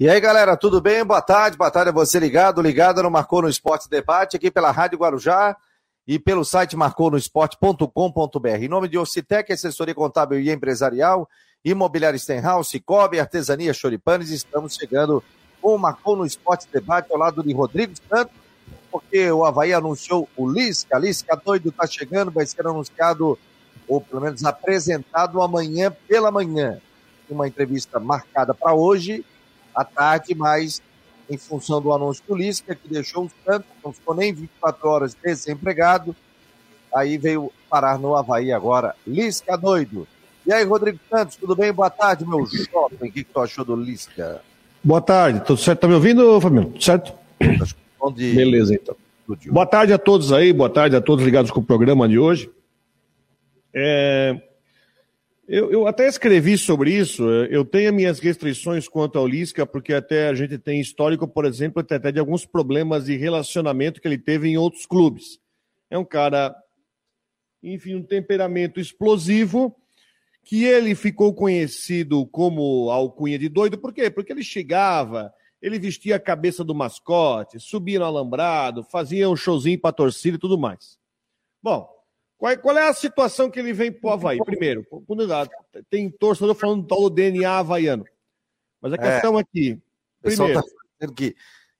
E aí, galera, tudo bem? Boa tarde, boa tarde a você ligado, ligado no Marcou no Esporte Debate, aqui pela Rádio Guarujá e pelo site marconosport.com.br. Em nome de Ocitec, assessoria contábil e empresarial, Imobiliária Stenhouse, Cicobi, Artesania Choripanes, estamos chegando com o Marcou no Esporte Debate ao lado de Rodrigo Santos, porque o Havaí anunciou o Lisca, Lisca doido está chegando, vai ser anunciado, ou pelo menos apresentado amanhã pela manhã. Uma entrevista marcada para hoje, à tarde, mas em função do anúncio do Lisca, que deixou o Santos, não ficou nem 24 horas desempregado, aí veio parar no Havaí agora. Lisca doido. E aí, Rodrigo Santos, tudo bem? Boa tarde, meu jovem. O que, que tu achou do Lisca? Boa tarde, tudo certo? Tá me ouvindo, Fabiano? Tudo certo? De... Beleza, então. Boa tarde a todos aí, boa tarde a todos ligados com o programa de hoje. É, eu, eu, até escrevi sobre isso. Eu tenho minhas restrições quanto ao Lisca, porque até a gente tem histórico, por exemplo, até de alguns problemas de relacionamento que ele teve em outros clubes. É um cara, enfim, um temperamento explosivo, que ele ficou conhecido como alcunha de doido. Por quê? Porque ele chegava, ele vestia a cabeça do mascote, subia no alambrado, fazia um showzinho para torcida e tudo mais. Bom, qual é, qual é a situação que ele vem pro Havaí? Primeiro, tem torcedor falando do tal do DNA havaiano. Mas a é. questão é, aqui. Primeiro. Tá dizendo que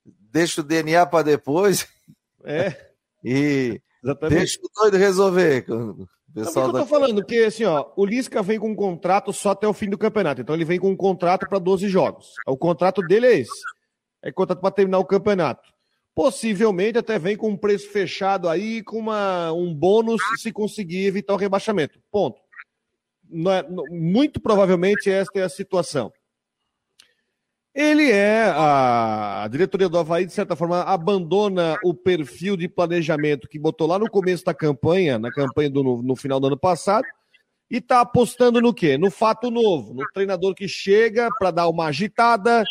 deixa o DNA para depois. É. e Exatamente. deixa o doido resolver. O pessoal Não, que eu tô falando que assim, ó, o Lisca vem com um contrato só até o fim do campeonato. Então ele vem com um contrato para 12 jogos. O contrato dele é esse. É contrato para terminar o campeonato. Possivelmente até vem com um preço fechado aí, com uma, um bônus se conseguir evitar o rebaixamento. Ponto. É, muito provavelmente esta é a situação. Ele é, a, a, diretoria do Havaí, de certa forma, abandona o perfil de planejamento que botou lá no começo da campanha, na campanha do, no, no final do ano passado, e está apostando no quê? No fato novo, no treinador que chega para dar uma agitada,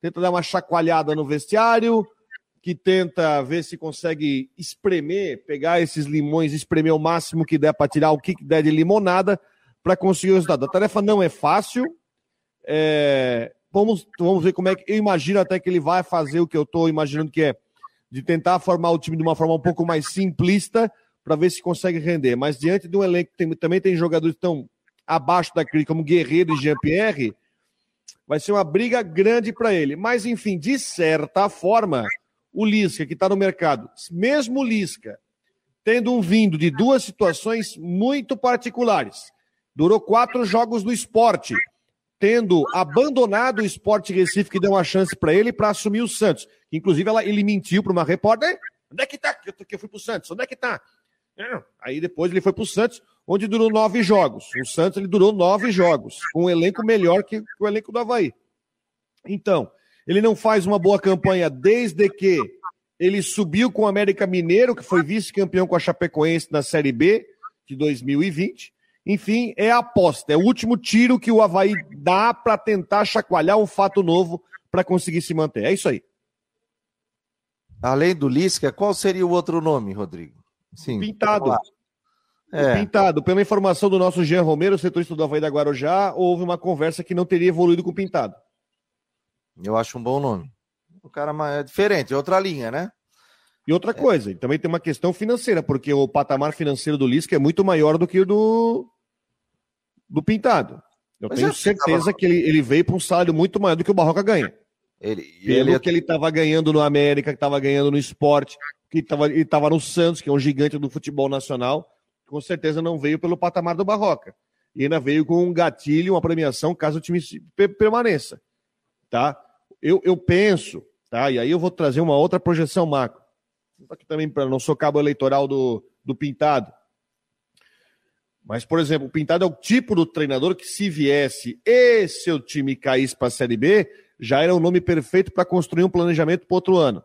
tenta dar uma chacoalhada no vestiário, que tenta ver se consegue espremer, pegar esses limões, espremer o máximo que der para tirar o que der de limonada para conseguir o resultado. A tarefa não é fácil. É... Vamos, vamos ver como é que. Eu imagino até que ele vai fazer o que eu estou imaginando que é de tentar formar o time de uma forma um pouco mais simplista para ver se consegue render. Mas diante de um elenco que tem, também tem jogadores estão abaixo da crise, como Guerreiro e Jean-Pierre, vai ser uma briga grande para ele. Mas, enfim, de certa forma, o Lisca, que está no mercado, mesmo o Lisca, tendo um vindo de duas situações muito particulares, durou quatro jogos no esporte, tendo abandonado o esporte Recife, que deu uma chance para ele para assumir o Santos. Inclusive, ela, ele mentiu para uma repórter: onde é que tá? Que eu, fui para o Santos, onde é que tá? Aí depois ele foi para o Santos, onde durou nove jogos. O Santos ele durou nove jogos, com um elenco melhor que o elenco do Havaí. Então, ele não faz uma boa campanha desde que ele subiu com o América Mineiro, que foi vice-campeão com a Chapecoense na Série B de 2020. Enfim, é a aposta, é o último tiro que o Havaí dá para tentar chacoalhar um fato novo para conseguir se manter. É isso aí. Além do Lisca, qual seria o outro nome, Rodrigo? Sim, Pintado. É. Pintado, pela informação do nosso Jean Romero, setorista do Havaí da Guarujá, houve uma conversa que não teria evoluído com o Pintado. Eu acho um bom nome. O cara é diferente, é outra linha, né? E outra é. coisa, também tem uma questão financeira, porque o patamar financeiro do Lisca é muito maior do que o do, do Pintado. Eu Mas tenho é, certeza tava... que ele, ele veio para um salário muito maior do que o Barroca ganha. Ele, Pelo ele... que ele estava ganhando no América, que estava ganhando no esporte, que tava, ele estava no Santos, que é um gigante do futebol nacional, com certeza não veio pelo patamar do Barroca. E ainda veio com um gatilho, uma premiação, caso o time permaneça. Tá? Eu, eu penso, tá? E aí eu vou trazer uma outra projeção macro. Aqui também para não sou cabo eleitoral do, do Pintado. Mas, por exemplo, o Pintado é o tipo do treinador que, se viesse e seu time caísse para a Série B, já era o nome perfeito para construir um planejamento para outro ano.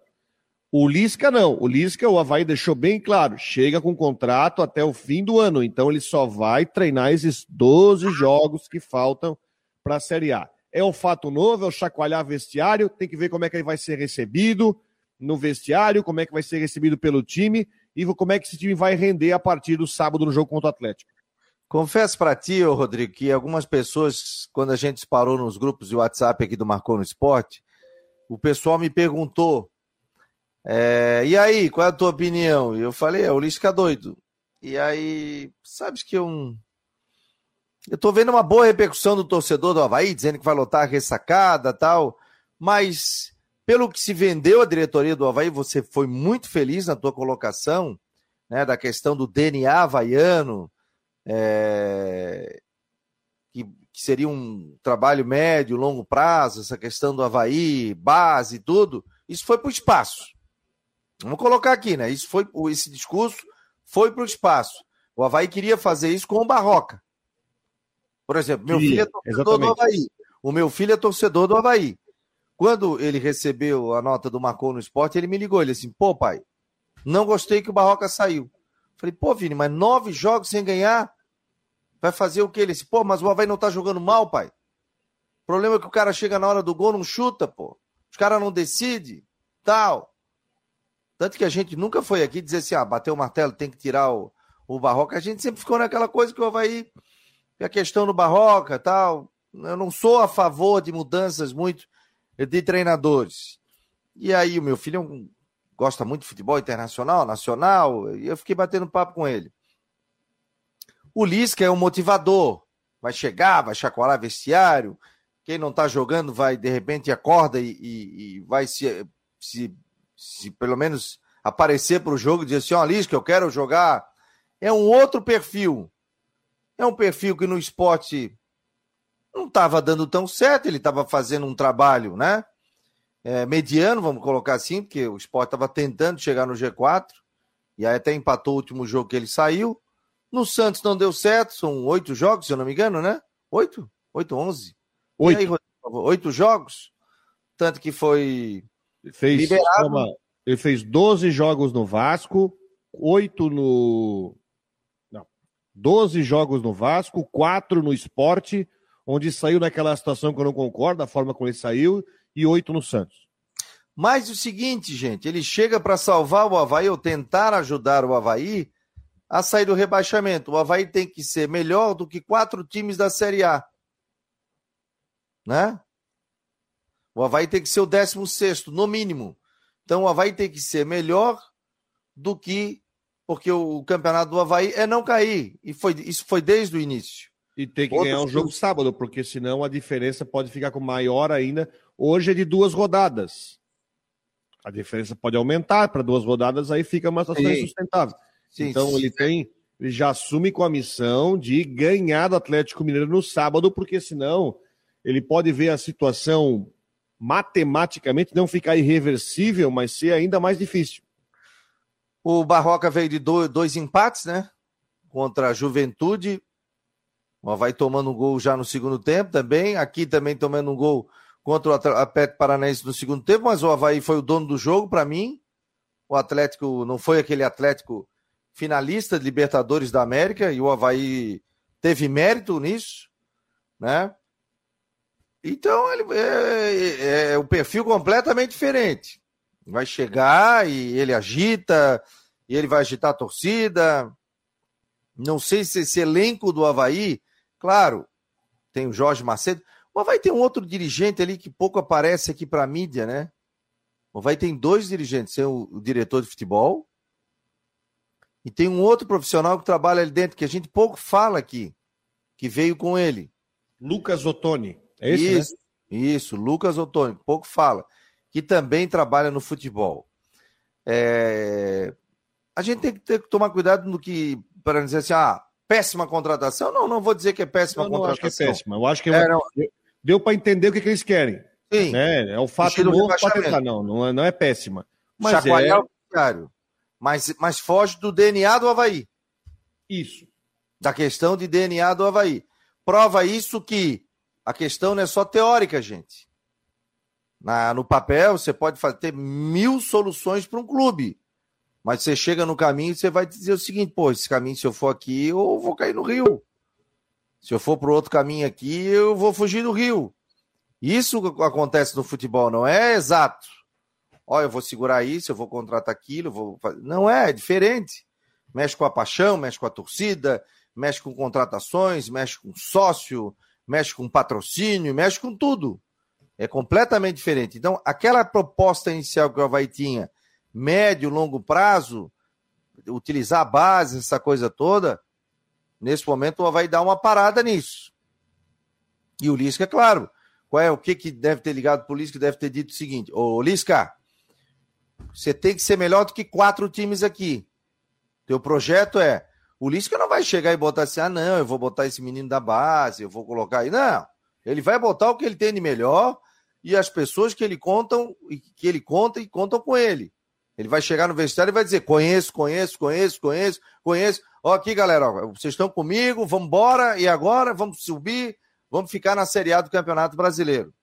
O Lisca não. O Lisca, o Havaí deixou bem claro, chega com contrato até o fim do ano. Então ele só vai treinar esses 12 jogos que faltam para a Série A. É um fato novo, é o chacoalhar vestiário, tem que ver como é que ele vai ser recebido no vestiário, como é que vai ser recebido pelo time e como é que esse time vai render a partir do sábado no jogo contra o Atlético. Confesso para ti, Rodrigo, que algumas pessoas, quando a gente disparou nos grupos de WhatsApp aqui do Marcou no Esporte, o pessoal me perguntou, é, e aí, qual é a tua opinião? E eu falei, é, o Lisca doido. E aí, sabes que eu. Eu tô vendo uma boa repercussão do torcedor do Havaí, dizendo que vai lotar a ressacada tal, mas pelo que se vendeu a diretoria do Havaí, você foi muito feliz na tua colocação, né, da questão do DNA havaiano, é, que, que, seria um trabalho médio, longo prazo, essa questão do Havaí, base e tudo, isso foi para o espaço. Vamos colocar aqui, né? Isso foi, esse discurso foi para o espaço. O Havaí queria fazer isso com o Barroca. Por exemplo, meu queria, filho é torcedor exatamente. do Havaí. O meu filho é torcedor do Havaí. Quando ele recebeu a nota do Marcou no Esporte, ele me ligou. Ele disse: pô, pai, não gostei que o Barroca saiu. Falei, pô, Vini, mas nove jogos sem ganhar? Vai fazer o quê? Ele disse, pô, mas o Havaí não tá jogando mal, pai. O problema é que o cara chega na hora do gol, não chuta, pô. Os caras não decidem, tal. Tanto que a gente nunca foi aqui dizer assim, ah, bateu o martelo, tem que tirar o, o Barroca. A gente sempre ficou naquela coisa que o Havaí, a questão do Barroca tal. Eu não sou a favor de mudanças muito de treinadores. E aí o meu filho é gosta muito de futebol internacional, nacional, e eu fiquei batendo papo com ele. O Lisca é um motivador. Vai chegar, vai chacoalhar vestiário. Quem não está jogando vai, de repente, acorda e, e, e vai se, se se pelo menos aparecer para o jogo e dizer assim, ó, oh, que eu quero jogar, é um outro perfil. É um perfil que no esporte não estava dando tão certo, ele estava fazendo um trabalho, né? É, mediano, vamos colocar assim, porque o esporte estava tentando chegar no G4, e aí até empatou o último jogo que ele saiu. No Santos não deu certo, são oito jogos, se eu não me engano, né? Oito? Oito, onze? Oito. Aí, oito jogos, tanto que foi ele fez, liberado. ele fez 12 jogos no Vasco, 8 no. Não. 12 jogos no Vasco, 4 no esporte, onde saiu naquela situação que eu não concordo, da forma como ele saiu, e 8 no Santos. Mas o seguinte, gente, ele chega para salvar o Havaí ou tentar ajudar o Havaí a sair do rebaixamento. O Havaí tem que ser melhor do que quatro times da Série A. Né? O Havaí tem que ser o 16, no mínimo. Então o Havaí tem que ser melhor do que. Porque o campeonato do Havaí é não cair. E foi, isso foi desde o início. E tem que Outros ganhar um jogo sábado, porque senão a diferença pode ficar com maior ainda. Hoje é de duas rodadas. A diferença pode aumentar para duas rodadas, aí fica uma situação Sim. insustentável. Sim, então ele tem, ele já assume com a missão de ganhar do Atlético Mineiro no sábado, porque senão ele pode ver a situação matematicamente não ficar irreversível, mas ser ainda mais difícil. O Barroca veio de dois, dois empates, né? Contra a Juventude. Vai tomando um gol já no segundo tempo também. Aqui também tomando um gol contra o Atlético Paranaense no segundo tempo, mas o Havaí foi o dono do jogo para mim. O Atlético não foi aquele Atlético finalista de Libertadores da América e o Havaí teve mérito nisso, né? Então ele é, é, é um perfil completamente diferente. Vai chegar e ele agita, e ele vai agitar a torcida. Não sei se esse elenco do Havaí, claro, tem o Jorge Macedo. O Havaí tem um outro dirigente ali que pouco aparece aqui para a mídia, né? O Havaí tem dois dirigentes, tem o, o diretor de futebol e tem um outro profissional que trabalha ali dentro, que a gente pouco fala aqui, que veio com ele. Lucas Ottoni. É esse, isso, né? isso, Lucas Ottoni, pouco fala, que também trabalha no futebol. É... A gente tem que, ter que tomar cuidado no que, para dizer assim, ah, péssima contratação. Não, não vou dizer que é péssima não, contratação. Não, acho que é péssima. Eu acho que é, deu para entender o que, que, eles querem. Sim. Né? É o fato novo para tentar. Não, não é, não é péssima. Mas Chacoalhar é... o diário. Mas, mas foge do DNA do Havaí. Isso. Da questão de DNA do Havaí. Prova isso que a questão não é só teórica, gente. Na, no papel, você pode fazer, ter mil soluções para um clube. Mas você chega no caminho e você vai dizer o seguinte: pô, esse caminho, se eu for aqui, eu vou cair no rio. Se eu for para outro caminho aqui, eu vou fugir do rio. Isso acontece no futebol, não é exato. Ó, eu vou segurar isso, eu vou contratar aquilo, vou. Não é, é diferente. Mexe com a paixão, mexe com a torcida, mexe com contratações, mexe com sócio, mexe com patrocínio, mexe com tudo. É completamente diferente. Então, aquela proposta inicial que o Havaí tinha, médio, longo prazo, utilizar a base, essa coisa toda, nesse momento Havaí dá uma parada nisso. E o Lisca, é claro, qual é o que, que deve ter ligado para o Lisca? Deve ter dito o seguinte: Ô Lisca, você tem que ser melhor do que quatro times aqui. Teu projeto é. O Lisca não vai chegar e botar assim, ah, não, eu vou botar esse menino da base, eu vou colocar aí. Não. Ele vai botar o que ele tem de melhor e as pessoas que ele contam, que ele conta e contam com ele. Ele vai chegar no vestiário e vai dizer: conheço, conheço, conheço, conheço, conheço. Ó, aqui, galera, ó, vocês estão comigo, vamos embora, e agora vamos subir, vamos ficar na Série A do Campeonato Brasileiro.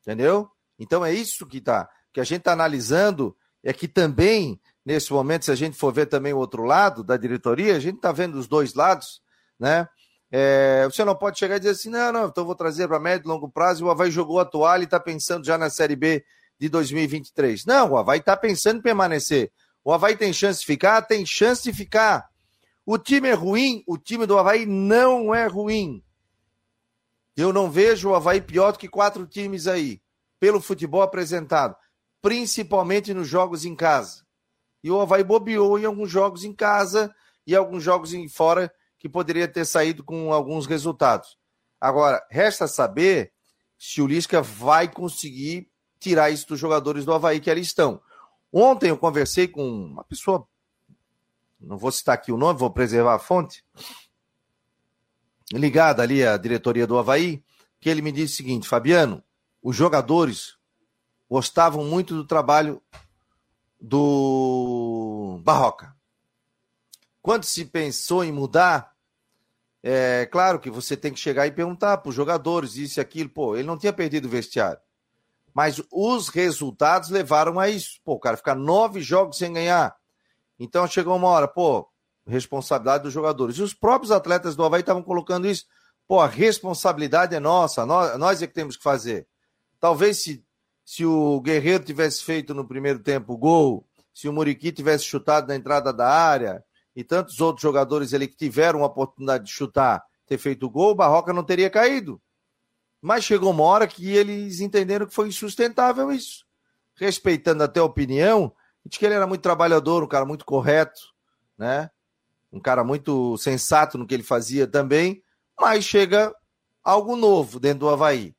Entendeu? Então é isso que tá, que a gente está analisando, é que também, nesse momento, se a gente for ver também o outro lado da diretoria, a gente está vendo os dois lados, né? É, você não pode chegar e dizer assim, não, não, então vou trazer para médio e longo prazo, o Havaí jogou a toalha e está pensando já na Série B de 2023. Não, o Havaí está pensando em permanecer. O Havaí tem chance de ficar? Tem chance de ficar. O time é ruim? O time do Havaí não é ruim. Eu não vejo o Havaí pior do que quatro times aí, pelo futebol apresentado, principalmente nos jogos em casa. E o Havaí bobeou em alguns jogos em casa e alguns jogos em fora que poderia ter saído com alguns resultados. Agora, resta saber se o Lisca vai conseguir tirar isso dos jogadores do Havaí que ali estão. Ontem eu conversei com uma pessoa, não vou citar aqui o nome, vou preservar a fonte, ligada ali à diretoria do Havaí, que ele me disse o seguinte: Fabiano, os jogadores gostavam muito do trabalho do Barroca. Quando se pensou em mudar, é claro que você tem que chegar e perguntar para os jogadores isso e aquilo. Pô, ele não tinha perdido o vestiário. Mas os resultados levaram a isso. Pô, o cara ficar nove jogos sem ganhar. Então chegou uma hora, pô, responsabilidade dos jogadores. E os próprios atletas do Havaí estavam colocando isso. Pô, a responsabilidade é nossa, nós, nós é que temos que fazer. Talvez se, se o Guerreiro tivesse feito no primeiro tempo o gol, se o Muriqui tivesse chutado na entrada da área e tantos outros jogadores ali que tiveram a oportunidade de chutar, ter feito o gol, o Barroca não teria caído. Mas chegou uma hora que eles entenderam que foi insustentável isso. Respeitando até a opinião, de que ele era muito trabalhador, um cara muito correto, né? Um cara muito sensato no que ele fazia também, mas chega algo novo dentro do Havaí,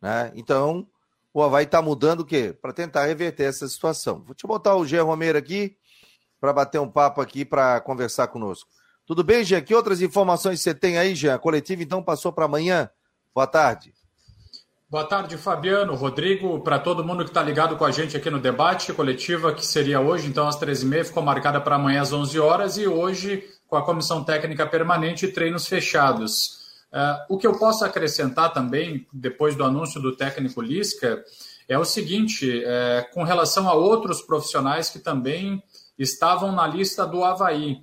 né? Então, o Havaí está mudando o quê? Para tentar reverter essa situação. Vou te botar o Gê Romero aqui para bater um papo aqui, para conversar conosco. Tudo bem, Jean? Que outras informações você tem aí, Jean? A coletiva, então, passou para amanhã. Boa tarde. Boa tarde, Fabiano, Rodrigo, para todo mundo que está ligado com a gente aqui no debate coletiva, que seria hoje, então às 13h30, ficou marcada para amanhã às 11 horas e hoje com a Comissão Técnica Permanente e treinos fechados. Uh, o que eu posso acrescentar também, depois do anúncio do técnico Lisca, é o seguinte: é, com relação a outros profissionais que também estavam na lista do Havaí.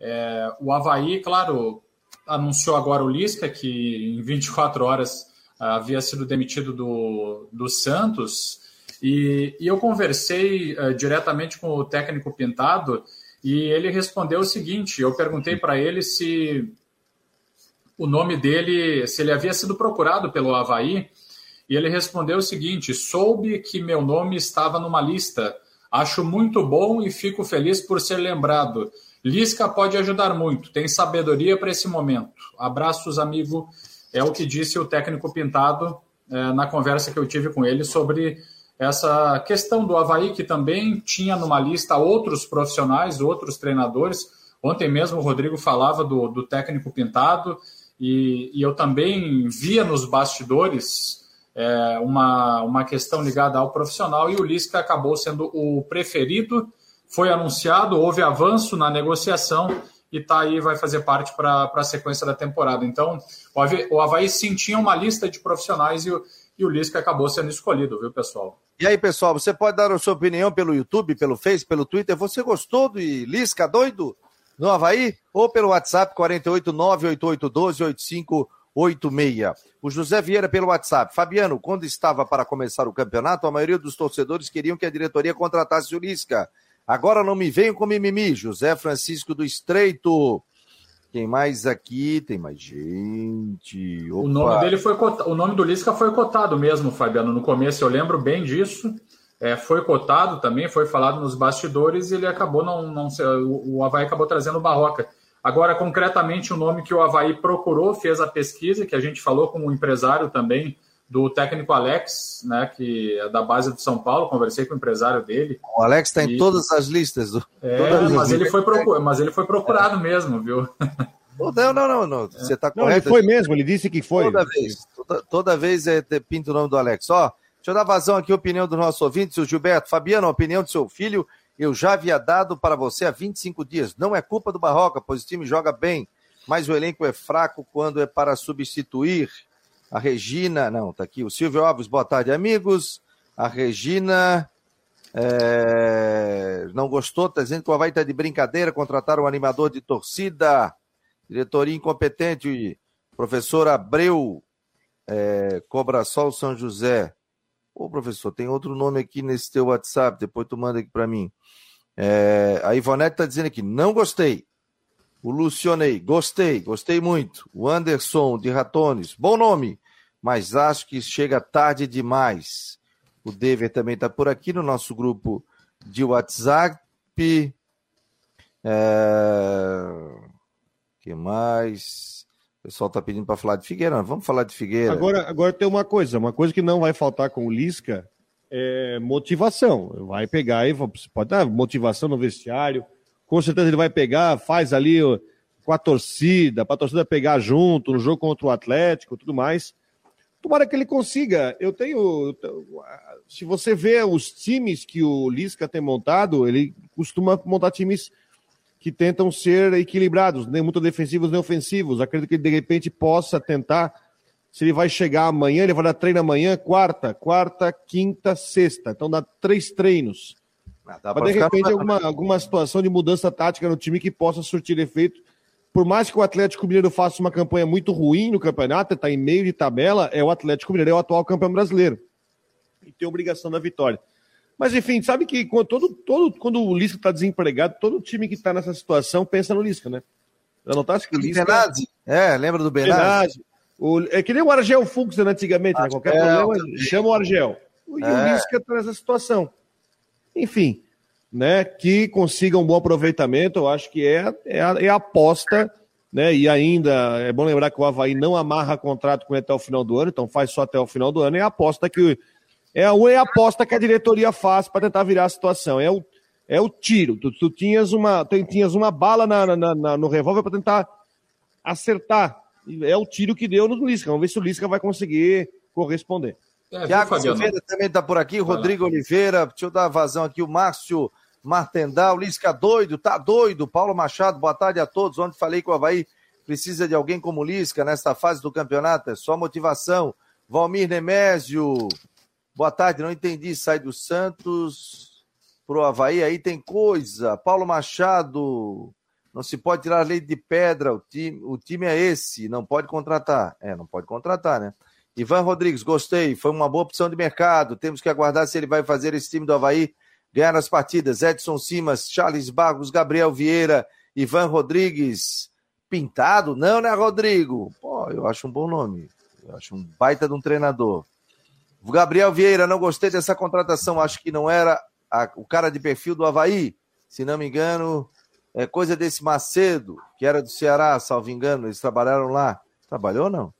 É, o Havaí, claro, anunciou agora o Lisca, que em 24 horas havia sido demitido do, do Santos, e, e eu conversei uh, diretamente com o técnico Pintado, e ele respondeu o seguinte: eu perguntei para ele se o nome dele, se ele havia sido procurado pelo Havaí, e ele respondeu o seguinte: soube que meu nome estava numa lista. Acho muito bom e fico feliz por ser lembrado. Lisca pode ajudar muito, tem sabedoria para esse momento. Abraços, amigo é o que disse o técnico Pintado é, na conversa que eu tive com ele sobre essa questão do Havaí, que também tinha numa lista outros profissionais, outros treinadores. Ontem mesmo o Rodrigo falava do, do técnico Pintado, e, e, eu também via nos bastidores é, uma, uma questão ligada ao profissional, e o Lisca acabou sendo o preferido. Foi anunciado, houve avanço na negociação e tá aí, vai fazer parte para a sequência da temporada. Então, o Havaí, o Havaí sim tinha uma lista de profissionais e o, e o Lisca acabou sendo escolhido, viu, pessoal? E aí, pessoal, você pode dar a sua opinião pelo YouTube, pelo Face, pelo Twitter. Você gostou do Lisca doido no Havaí? Ou pelo WhatsApp 48988128586. O José Vieira pelo WhatsApp. Fabiano, quando estava para começar o campeonato, a maioria dos torcedores queriam que a diretoria contratasse o Lisca. Agora não me venham com mimimi. José Francisco do Estreito. Quem mais aqui? Tem mais gente. Opa. O nome dele foi cotado, o nome do Lisca foi cotado mesmo, Fabiano. No começo eu lembro bem disso. É, foi cotado também, foi falado nos bastidores e ele acabou não, não o, o Havaí acabou trazendo o Barroca. Agora, concretamente, o nome que o Havaí procurou, fez a pesquisa, que a gente falou com o empresário também, do técnico Alex, né, que é da base de São Paulo, conversei com o empresário dele. O Alex está em todas as listas. Do... É, mas, ele foi procur... mas ele foi procurado é. mesmo, viu? Não, não, não, não. Você está correto. Ele foi mesmo, ele disse que foi. Toda vez, toda, toda vez é, pinta o nome do Alex. Ó, deixa eu dar vazão aqui a opinião do nosso ouvinte, o Gilberto. Fabiano, a opinião do seu filho, eu já havia dado para você há 25 dias. Não é culpa do Barroca, pois o time joga bem, mas o elenco é fraco quando é para substituir. A Regina, não, tá aqui. O Silvio Alves, boa tarde, amigos. A Regina é, não gostou, tá dizendo que o Havaí tá de brincadeira, contrataram um animador de torcida. Diretoria incompetente. Professor Abreu, é, Cobra Sol São José. Ô, professor, tem outro nome aqui nesse teu WhatsApp, depois tu manda aqui para mim. É, a Ivonete tá dizendo aqui, não gostei. O Lucionei, gostei, gostei muito. O Anderson de Ratones, bom nome, mas acho que chega tarde demais. O Dever também está por aqui no nosso grupo de WhatsApp. É... que mais? O pessoal está pedindo para falar de Figueira. Vamos falar de Figueira. Agora, agora tem uma coisa, uma coisa que não vai faltar com o Lisca é motivação. Vai pegar aí, pode dar motivação no vestiário com certeza ele vai pegar, faz ali com a torcida, para a torcida pegar junto no jogo contra o Atlético tudo mais. Tomara que ele consiga. Eu tenho. Se você vê os times que o Lisca tem montado, ele costuma montar times que tentam ser equilibrados, nem muito defensivos nem ofensivos. Acredito que ele de repente possa tentar. Se ele vai chegar amanhã, ele vai dar treino amanhã, quarta, quarta, quinta, sexta. Então dá três treinos. Ah, Mas de repente alguma, alguma situação de mudança tática no time que possa surtir efeito. Por mais que o Atlético Mineiro faça uma campanha muito ruim no campeonato, está em meio de tabela, é o Atlético Mineiro, é o atual campeão brasileiro. E tem obrigação da vitória. Mas enfim, sabe que quando, todo, todo, quando o Lisca está desempregado, todo time que está nessa situação pensa no Lisca, né? Já notasse que o Lisca. Benazzi. É, lembra do Benazzi? O, é que nem o Argel Fux né, antigamente, né? Qualquer é, problema, chama o Argel. E é. o Lisca está nessa situação. Enfim, né, que consiga um bom aproveitamento, eu acho que é, é, a, é a aposta, né, e ainda é bom lembrar que o Havaí não amarra contrato com ele até o final do ano, então faz só até o final do ano, é a aposta que é a, é a aposta que a diretoria faz para tentar virar a situação, é o, é o tiro, tu, tu tinhas, uma, tu tinhas uma bala na, na, na no revólver para tentar acertar, é o tiro que deu no Lisca, vamos ver se o Lisca vai conseguir corresponder. É, Tiago Silveira também está por aqui, Rodrigo Oliveira, deixa eu dar vazão aqui, o Márcio Martendal, Lisca doido, tá doido, Paulo Machado, boa tarde a todos, ontem falei que o Havaí precisa de alguém como Lisca nesta fase do campeonato, é só motivação, Valmir Nemésio, boa tarde, não entendi, sai do Santos pro Havaí, aí tem coisa, Paulo Machado, não se pode tirar leite de pedra, o time, o time é esse, não pode contratar, é, não pode contratar, né? Ivan Rodrigues, gostei, foi uma boa opção de mercado. Temos que aguardar se ele vai fazer esse time do Havaí ganhar as partidas. Edson Simas, Charles Barros, Gabriel Vieira, Ivan Rodrigues. Pintado? Não, né, Rodrigo? Pô, eu acho um bom nome. Eu acho um baita de um treinador. Gabriel Vieira, não gostei dessa contratação. Acho que não era a, o cara de perfil do Havaí. Se não me engano, é coisa desse Macedo, que era do Ceará, salvo engano. Eles trabalharam lá. Trabalhou ou não?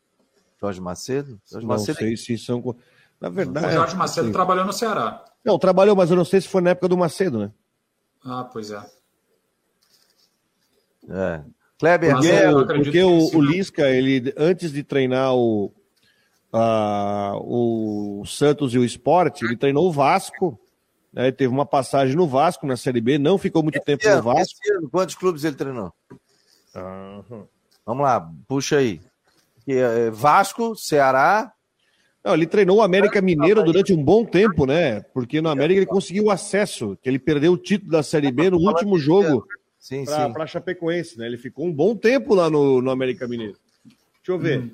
Jorge Macedo? Jorge não Macedo... sei se são. Na verdade. O Jorge Macedo assim, trabalhou no Ceará. Não, trabalhou, mas eu não sei se foi na época do Macedo, né? Ah, pois é. É. Kleber, porque, porque o, o, Lisca, ele, antes de treinar o, uh, o Santos e o Esporte, ele treinou o Vasco. Né? Teve uma passagem no Vasco, na Série B, não ficou muito esse tempo ano, no Vasco. Ano, quantos clubes ele treinou? Uhum. Vamos lá, puxa aí. É, Vasco, Ceará. Não, ele treinou o América Mineiro durante um bom tempo, né? Porque no América ele conseguiu acesso, que ele perdeu o título da Série B no último jogo para Chapecoense, né? Ele ficou um bom tempo lá no, no América Mineiro. Deixa eu ver. Hum.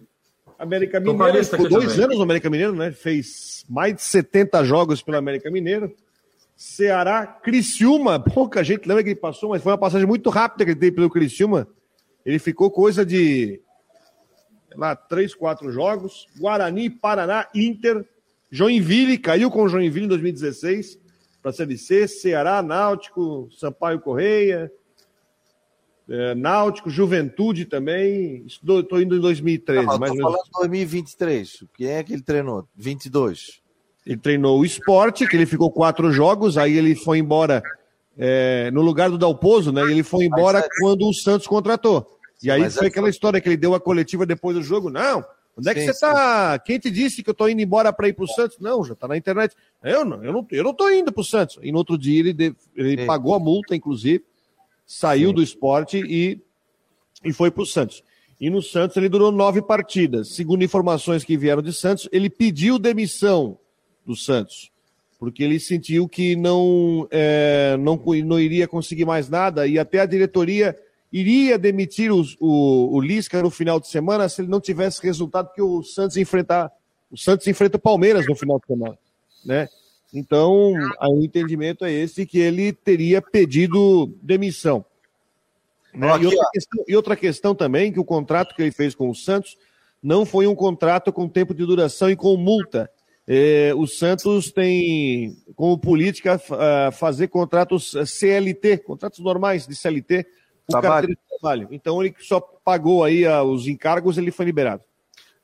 América Mineiro, ficou dois também. anos no América Mineiro, né? Fez mais de 70 jogos pelo América Mineiro. Ceará, Criciúma, pouca gente lembra que ele passou, mas foi uma passagem muito rápida que ele teve pelo Criciúma Ele ficou coisa de lá, três, quatro jogos. Guarani, Paraná, Inter, Joinville, caiu com o Joinville em 2016 para a Série C, Ceará, Náutico, Sampaio Correia, é, Náutico, Juventude também. Estou indo em 2013. Não, mas tô falando 2023. Quem é que ele treinou? 22. Ele treinou o esporte, que ele ficou quatro jogos, aí ele foi embora é, no lugar do Dalpozo, né? Ele foi embora quando o Santos contratou. E aí foi aquela história que ele deu a coletiva depois do jogo. Não, onde é que sim, você tá? Quem te disse que eu tô indo embora para ir pro Santos? Não, já tá na internet. Eu não, eu não, eu não tô indo pro Santos. E no outro dia ele, ele pagou a multa, inclusive, saiu sim. do esporte e, e foi pro Santos. E no Santos ele durou nove partidas. Segundo informações que vieram de Santos, ele pediu demissão do Santos, porque ele sentiu que não, é, não, não iria conseguir mais nada e até a diretoria iria demitir os, o, o Lisca no final de semana se ele não tivesse resultado que o Santos enfrentar. O Santos enfrenta o Palmeiras no final de semana, né? Então, o entendimento é esse que ele teria pedido demissão. Né? E, outra questão, e outra questão também, que o contrato que ele fez com o Santos não foi um contrato com tempo de duração e com multa. É, o Santos tem como política uh, fazer contratos CLT, contratos normais de CLT, trabalho. de trabalho. Então ele só pagou aí uh, os encargos, ele foi liberado.